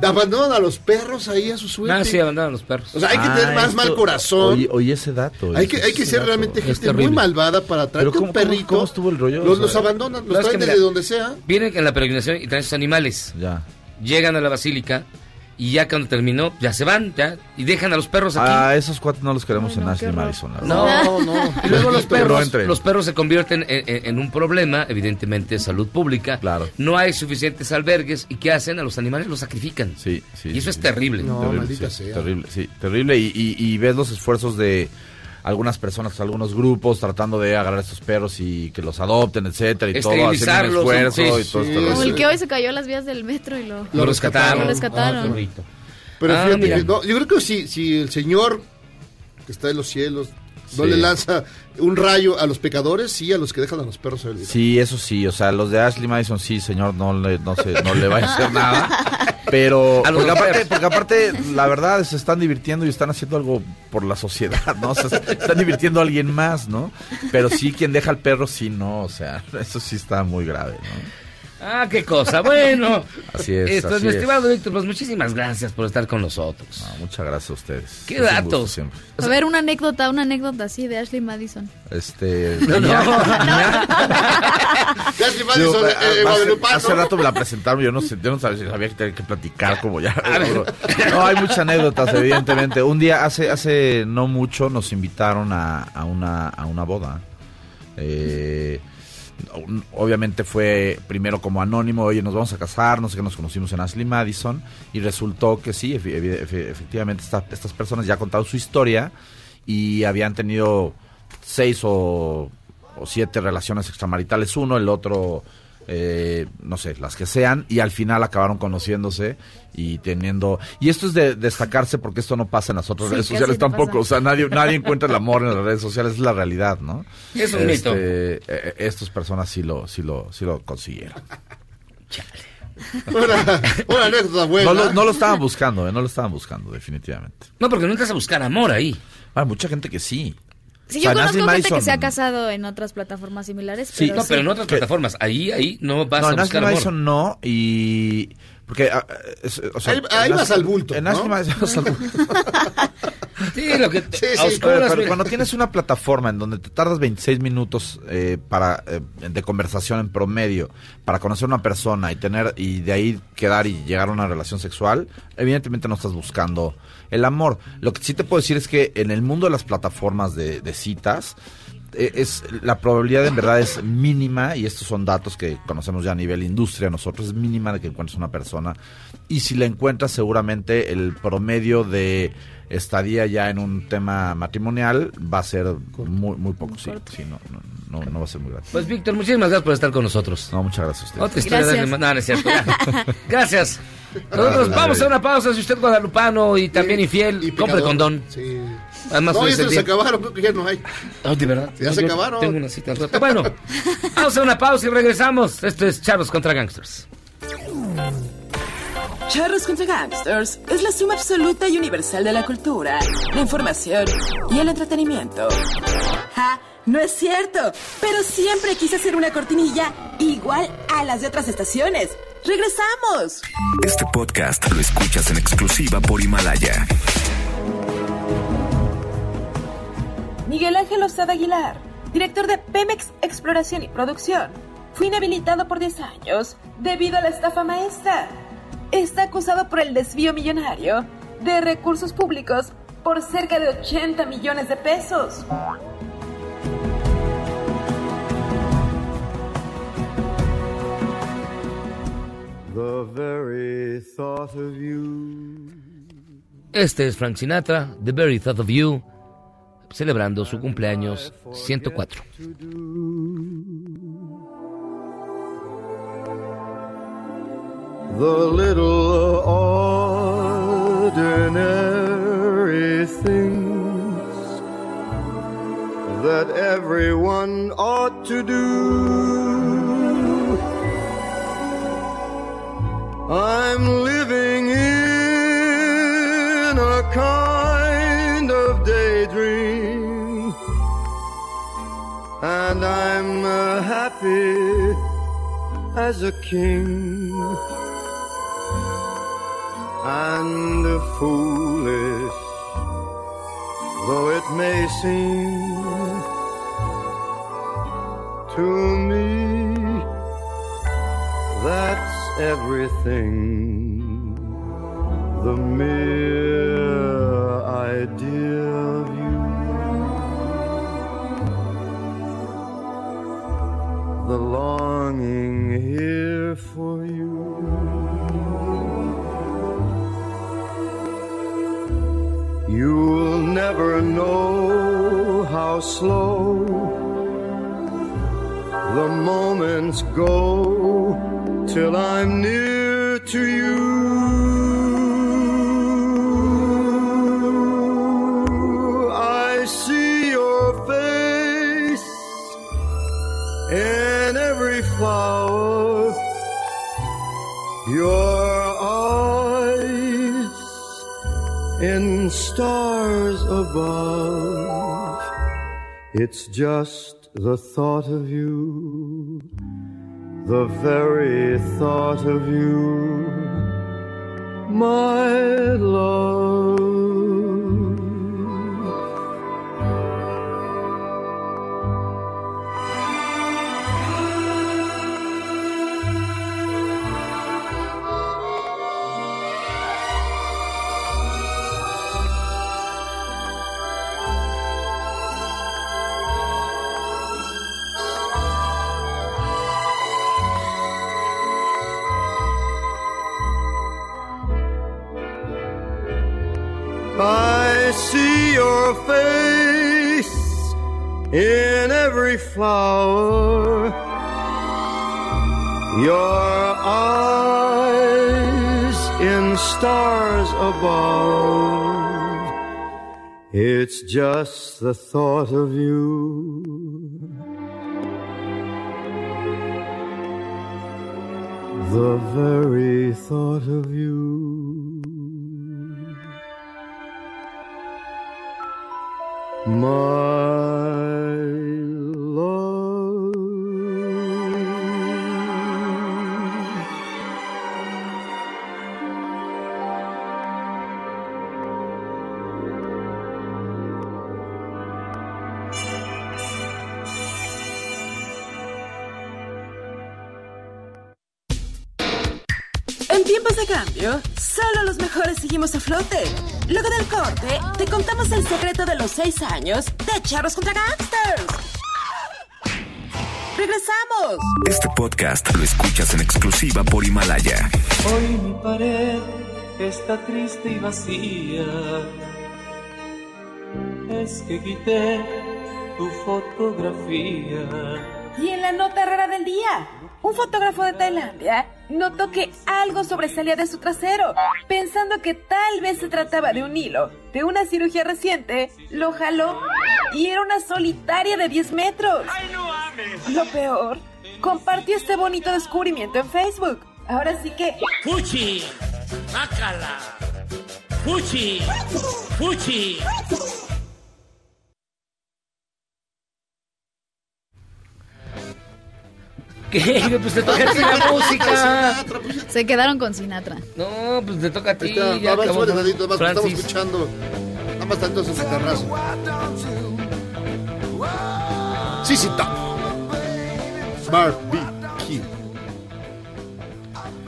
abandonan a los perros ahí a su suerte. Ah, sí, abandonan los perros. O sea, hay que tener más esto- mal corazón. Oye, oye ese dato. hay que, hay que ser dato. realmente gente muy malvada para ¿cómo- un perrito. cómo estuvo el rollo? Los, O los abandonan, los traen desde mira, donde sea. Vienen en la peregrinación y traen sus animales. Ya. Llegan a la basílica y ya cuando terminó, ya se van, ya, y dejan a los perros aquí. Ah, esos cuatro no los queremos Ay, en no, Ashley. Madison. No, no. Y luego los perros, los perros se convierten en, en- en un problema, evidentemente, de salud pública. Claro. No hay suficientes albergues y ¿qué hacen? A los animales los sacrifican. Sí, sí. y eso sí, es terrible. No, terrible, maldita sí, sea. Terrible, sí, terrible. Y, y- y ves los esfuerzos de algunas personas, algunos grupos tratando de agarrar a estos perros y que los adopten, etcétera, y todo, haciendo un esfuerzo sí, y todo sí. este Como rollo. el que hoy se cayó a las vías del metro y lo... Lo rescataron. Lo rescataron. Ah. Pero Ah, fíjate que no, yo creo que si, si el Señor que está en los cielos no Sí. le lanza un rayo a los pecadores, sí a los que dejan a los perros. Sí, eso sí, o sea, los de Ashley Madison, sí, señor, no le, no se, no le va a hacer nada. Pero, porque aparte, porque aparte, la verdad, se están divirtiendo y están haciendo algo por la sociedad, ¿no? O sea, se están divirtiendo a alguien más, ¿no? Pero sí, quien deja al perro, sí, no, o sea, eso sí está muy grave, ¿no? Ah, qué cosa. Bueno. Así es, Esto, así mi es. estimado Víctor, pues muchísimas gracias por estar con nosotros. No, muchas gracias a ustedes. ¿Qué Es datos? siempre. A ver, una anécdota, una anécdota así de Ashley Madison. Este. No, no, ya- Ya si vas Digo, a- eh, hace, rato me la presentaron, yo no sé, yo no sabía, sabía que tenía que platicar como ya. No, hay muchas anécdotas, evidentemente. Un día, hace, hace no mucho, nos invitaron a, a una, a una boda. Eh, obviamente fue primero como anónimo, oye, nos vamos a casar, no sé qué, nos conocimos en Ashley Madison y resultó que sí, efectivamente esta- estas personas ya contaron su historia y habían tenido seis o siete relaciones extramaritales, uno, el otro, eh, no sé, las que sean, y al final acabaron conociéndose y teniendo... Y esto es de destacarse porque esto no pasa en las otras Sí, redes sociales tampoco, o sea, nadie, nadie encuentra el amor en las redes sociales, es la realidad, ¿no? Es un mito. eh, eh, estas personas sí lo, sí lo, sí lo consiguieron. Una, una anécdota buena. No lo, no lo estaban buscando, eh, no lo estaban buscando, definitivamente. No, porque no entras a buscar amor ahí. Hay mucha gente que sí. Sí, yo conozco gente que se ha casado en otras plataformas similares. Sí, pero no, pero en otras plataformas. Ahí, ahí no vas no, a buscar amor. Madison no, y... Porque, ah, es- o sea, Ahí- vas al bulto, En ¿no? Madison vas al bulto. Sí, lo que... Sí, a sí. Pero, cuando tienes una plataforma en donde te tardas 26 minutos eh, para eh, de conversación en promedio para conocer a una persona y tener y de ahí quedar y llegar a una relación sexual, evidentemente no estás buscando el amor. Lo que sí te puedo decir es que en el mundo de las plataformas de, de citas eh, es la probabilidad en verdad es mínima y estos son datos que conocemos ya a nivel industria nosotros es mínima de que encuentres una persona y si la encuentras seguramente el promedio de estadía ya en un tema matrimonial va a ser muy muy poco sí, sí, no, no, no, no va a ser muy grande Pues Víctor, muchísimas gracias por estar con nosotros. no muchas gracias a ustedes Otra historia Gracias. de... No, no es cierto. Gracias. Nosotros vamos a una pausa. Si usted es guadalupano y también infiel, Y compre condón. Sí. Además, no, hoy ya se acabaron, creo que ya no hay. Oh, de verdad. Ya No, se acabaron. Tengo una cita al rato. Bueno, vamos a una pausa y regresamos. Esto es Charlos contra Gangsters. Charros contra Gangsters es la suma absoluta y universal de la cultura, la información y el entretenimiento. ¡Ja! No es cierto, pero siempre quise hacer una cortinilla igual a las de otras estaciones. ¡Regresamos! Este podcast lo escuchas en exclusiva por Himalaya. Miguel Ángel Osada Aguilar, director de Pemex Exploración y Producción, fue inhabilitado por 10 años debido a la estafa maestra. Está acusado por el desvío millonario de recursos públicos por cerca de 80 millones de pesos. The very thought of you. Este es Frank Sinatra, The Very Thought of You, celebrando su cumpleaños 104. The little ordinary things that everyone ought to do. I'm living in a kind of daydream, and I'm uh, happy as a king and foolish though it may seem to me that's everything slow the moments go till I'm near to you. I see your face in every flower, your eyes in stars above. It's just the thought of you, the very thought of you, my love. Your face in every flower. Your eyes in stars above. It's just the thought of you. The very thought of you. My solo los mejores seguimos a flote. Luego del corte, te contamos el secreto de los seis años de Charros contra Gangsters. ¡Regresamos! Este podcast lo escuchas en exclusiva por Himalaya. Hoy mi pared está triste y vacía. Es que quité tu fotografía. Y en la nota rara del día, un fotógrafo de Tailandia notó que algo sobresalía de su trasero. Pensando que tal vez se trataba de un hilo de una cirugía reciente, lo jaló y era una solitaria de 10 metros. Lo peor, compartió este bonito descubrimiento en Facebook. Ahora sí que... ¡Fuchi! ¡Mácala! ¡Fuchi! ¡Fuchi! ¿Qué? Pues te toca a ti la música. Se quedaron con Sinatra. No, pues te toca a ti. Está, ya acabó. súbele tantito más, porque estamos escuchando. Nada más tanto su guitarrazo. Sí, sí. Barbecue.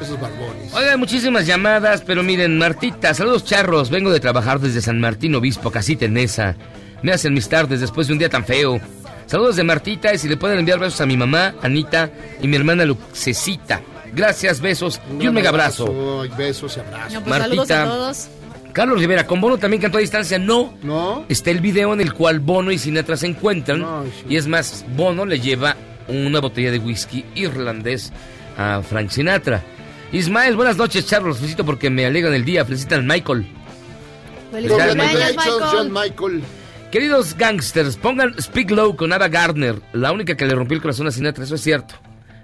Esos barbones. Oigan, muchísimas llamadas, pero miren, Martita, saludos charros, vengo de trabajar desde San Martín Obispo, Casita en Mesa. Me hacen mis tardes después de un día tan feo. Saludos de Martita y si le pueden enviar besos a mi mamá, Anita, y mi hermana Luxecita. Gracias, besos y un mega abrazo. Besos y abrazos. No, pues saludos a todos. Carlos Rivera, con Bono también cantó a distancia. No. No. Está el video en el cual Bono y Sinatra se encuentran. No, sí. Y es más, Bono le lleva una botella de whisky irlandés a Frank Sinatra. Ismael, buenas noches, Charlos. Los felicito porque me alegran el día. Felicitan al Michael. Feliz John Michael. Queridos gangsters, pongan Speak Low con Ava Gardner, la única que le rompió el corazón a Sinatra, eso es cierto.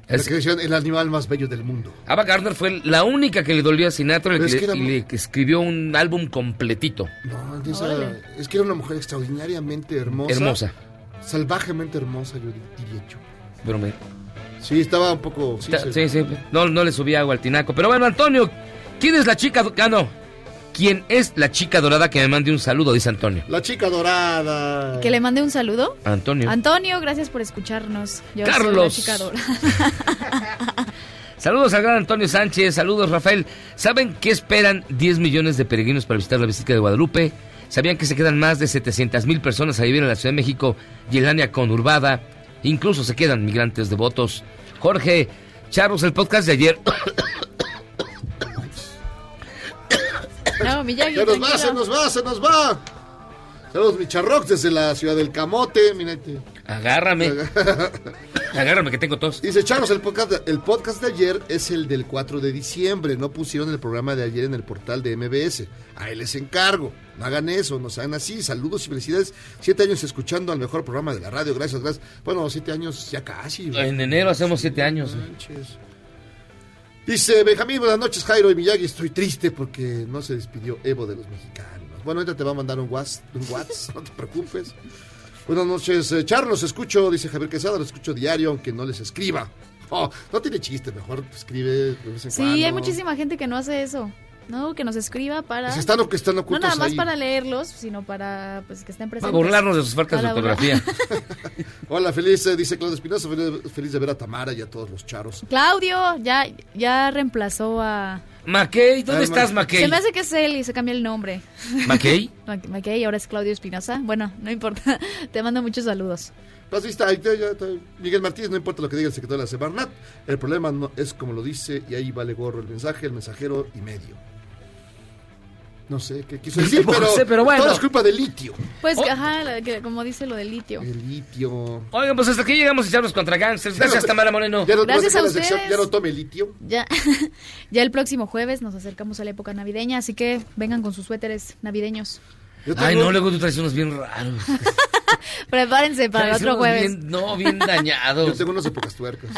La Es- que decían el animal más bello del mundo. Ava Gardner fue la única que le dolió a Sinatra y que, es que le- era y le escribió un álbum completito. No, esa- es que era una mujer extraordinariamente hermosa. Hermosa. Salvajemente hermosa, yo diría yo. Pero me- Sí, estaba un poco... Sí, Sí, sí, no, no le subía agua al tinaco. Pero bueno, Antonio, ¿quién es la chica? Ah, no. ¿Quién es la chica dorada que me mande un saludo? Dice Antonio. La chica dorada. Que le mande un saludo. Antonio. Antonio, gracias por escucharnos. Yo soy Carlos. la chica dorada. Saludos al gran Antonio Sánchez, saludos Rafael. ¿Saben qué esperan 10 millones de peregrinos para visitar la Basílica de Guadalupe? ¿Sabían que se quedan más de 700 mil personas a vivir en la Ciudad de México y el área conurbada? Incluso se quedan migrantes devotos. Jorge, Charros, el podcast de ayer. No, Miyagi, Se nos va, se nos va, se nos va. Saludos, Micharrox, desde la ciudad del Camote. Mírate. Agárrame. Agárrame que tengo tos. Dice Charlos, el podcast, de, el podcast de ayer es el del 4 de diciembre. No pusieron el programa de ayer en el portal de MBS. A él les encargo. No hagan eso, no sean así. Saludos y felicidades. Siete años escuchando al mejor programa de la radio. Gracias, gracias. Bueno, siete años ya casi. En enero hacemos 7 años. Manches. Dice Benjamín, buenas noches, Jairo y Miyagi. Estoy triste porque no se despidió Evo de los mexicanos. Bueno, ahorita te va a mandar un WhatsApp, un WhatsApp no te preocupes. Buenas noches, eh, Charlos, escucho, dice Javier Quesada, lo escucho diario, aunque no les escriba. Oh, no tiene chiste, mejor escribe de vez en Sí, cuando. hay muchísima gente que no hace eso. No, que nos escriba para... Se están, que están No ocultos nada más ahí. para leerlos, sino para pues que estén presentes. Para burlarnos de sus faltas de ortografía. Hola, feliz, eh, dice Claudio Espinosa, feliz, feliz de ver a Tamara y a todos los charos. Claudio ya, ya reemplazó a... Mackey, ¿dónde estás, Ma- Mackey? Se me hace que es él y se cambia el nombre. ¿Mackey? Ma- Mackey, ahora es Claudio Espinosa. Bueno, no importa. Te mando muchos saludos. Pues ahí está, ahí está, ya está. Miguel Martínez, no importa lo que diga el secretario de la Semarnat, el problema no es como lo dice y ahí vale gorro el mensaje, el mensajero y medio. No sé qué quiso decir, pero, sé, pero bueno. todo es culpa del litio. Pues, Oh. ajá, la- que- como dice lo del litio. El litio. Oigan, pues hasta aquí llegamos a echarnos contra gangsters. Gracias, Tamara Moreno. Ya no, Gracias a sección, ustedes. ya no tome litio. Ya, ya el próximo jueves nos acercamos a la época navideña, así que vengan con sus suéteres navideños. Ay, no, luego tú traes unos bien raros. Prepárense para el otro jueves. bien- no, bien dañados. Yo tengo unos de pocas tuercas.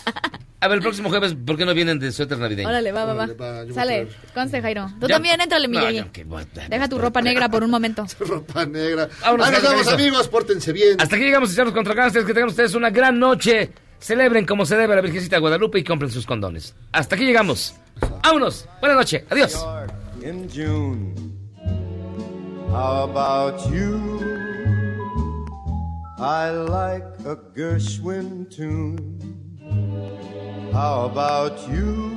A ver, el próximo jueves, ¿por qué no vienen de suéter navideño? Órale, va, va, va. Órale, Sale, conste, Jairo. Tú Ya. también, éntrale, mi No, yo Deja tu ropa negra por un momento. Ropa negra. Vámonos, Ahí nos vemos, amigos. Pórtense bien. Hasta aquí llegamos a echarnos contra gangsters. Que tengan ustedes una gran noche. Celebren como se debe a la Virgencita de Guadalupe y compren sus condones. Hasta aquí llegamos. Vámonos. Buenas noches. Adiós. in June. How about you? I like a Gershwin tune. How about you?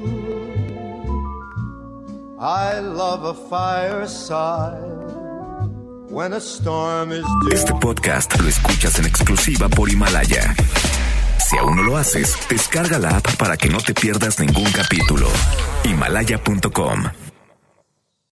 I love a fireside when a storm is due. Este podcast lo escuchas en exclusiva por Himalaya. Si aún no lo haces, descarga la app para que no te pierdas ningún capítulo. Himalaya.com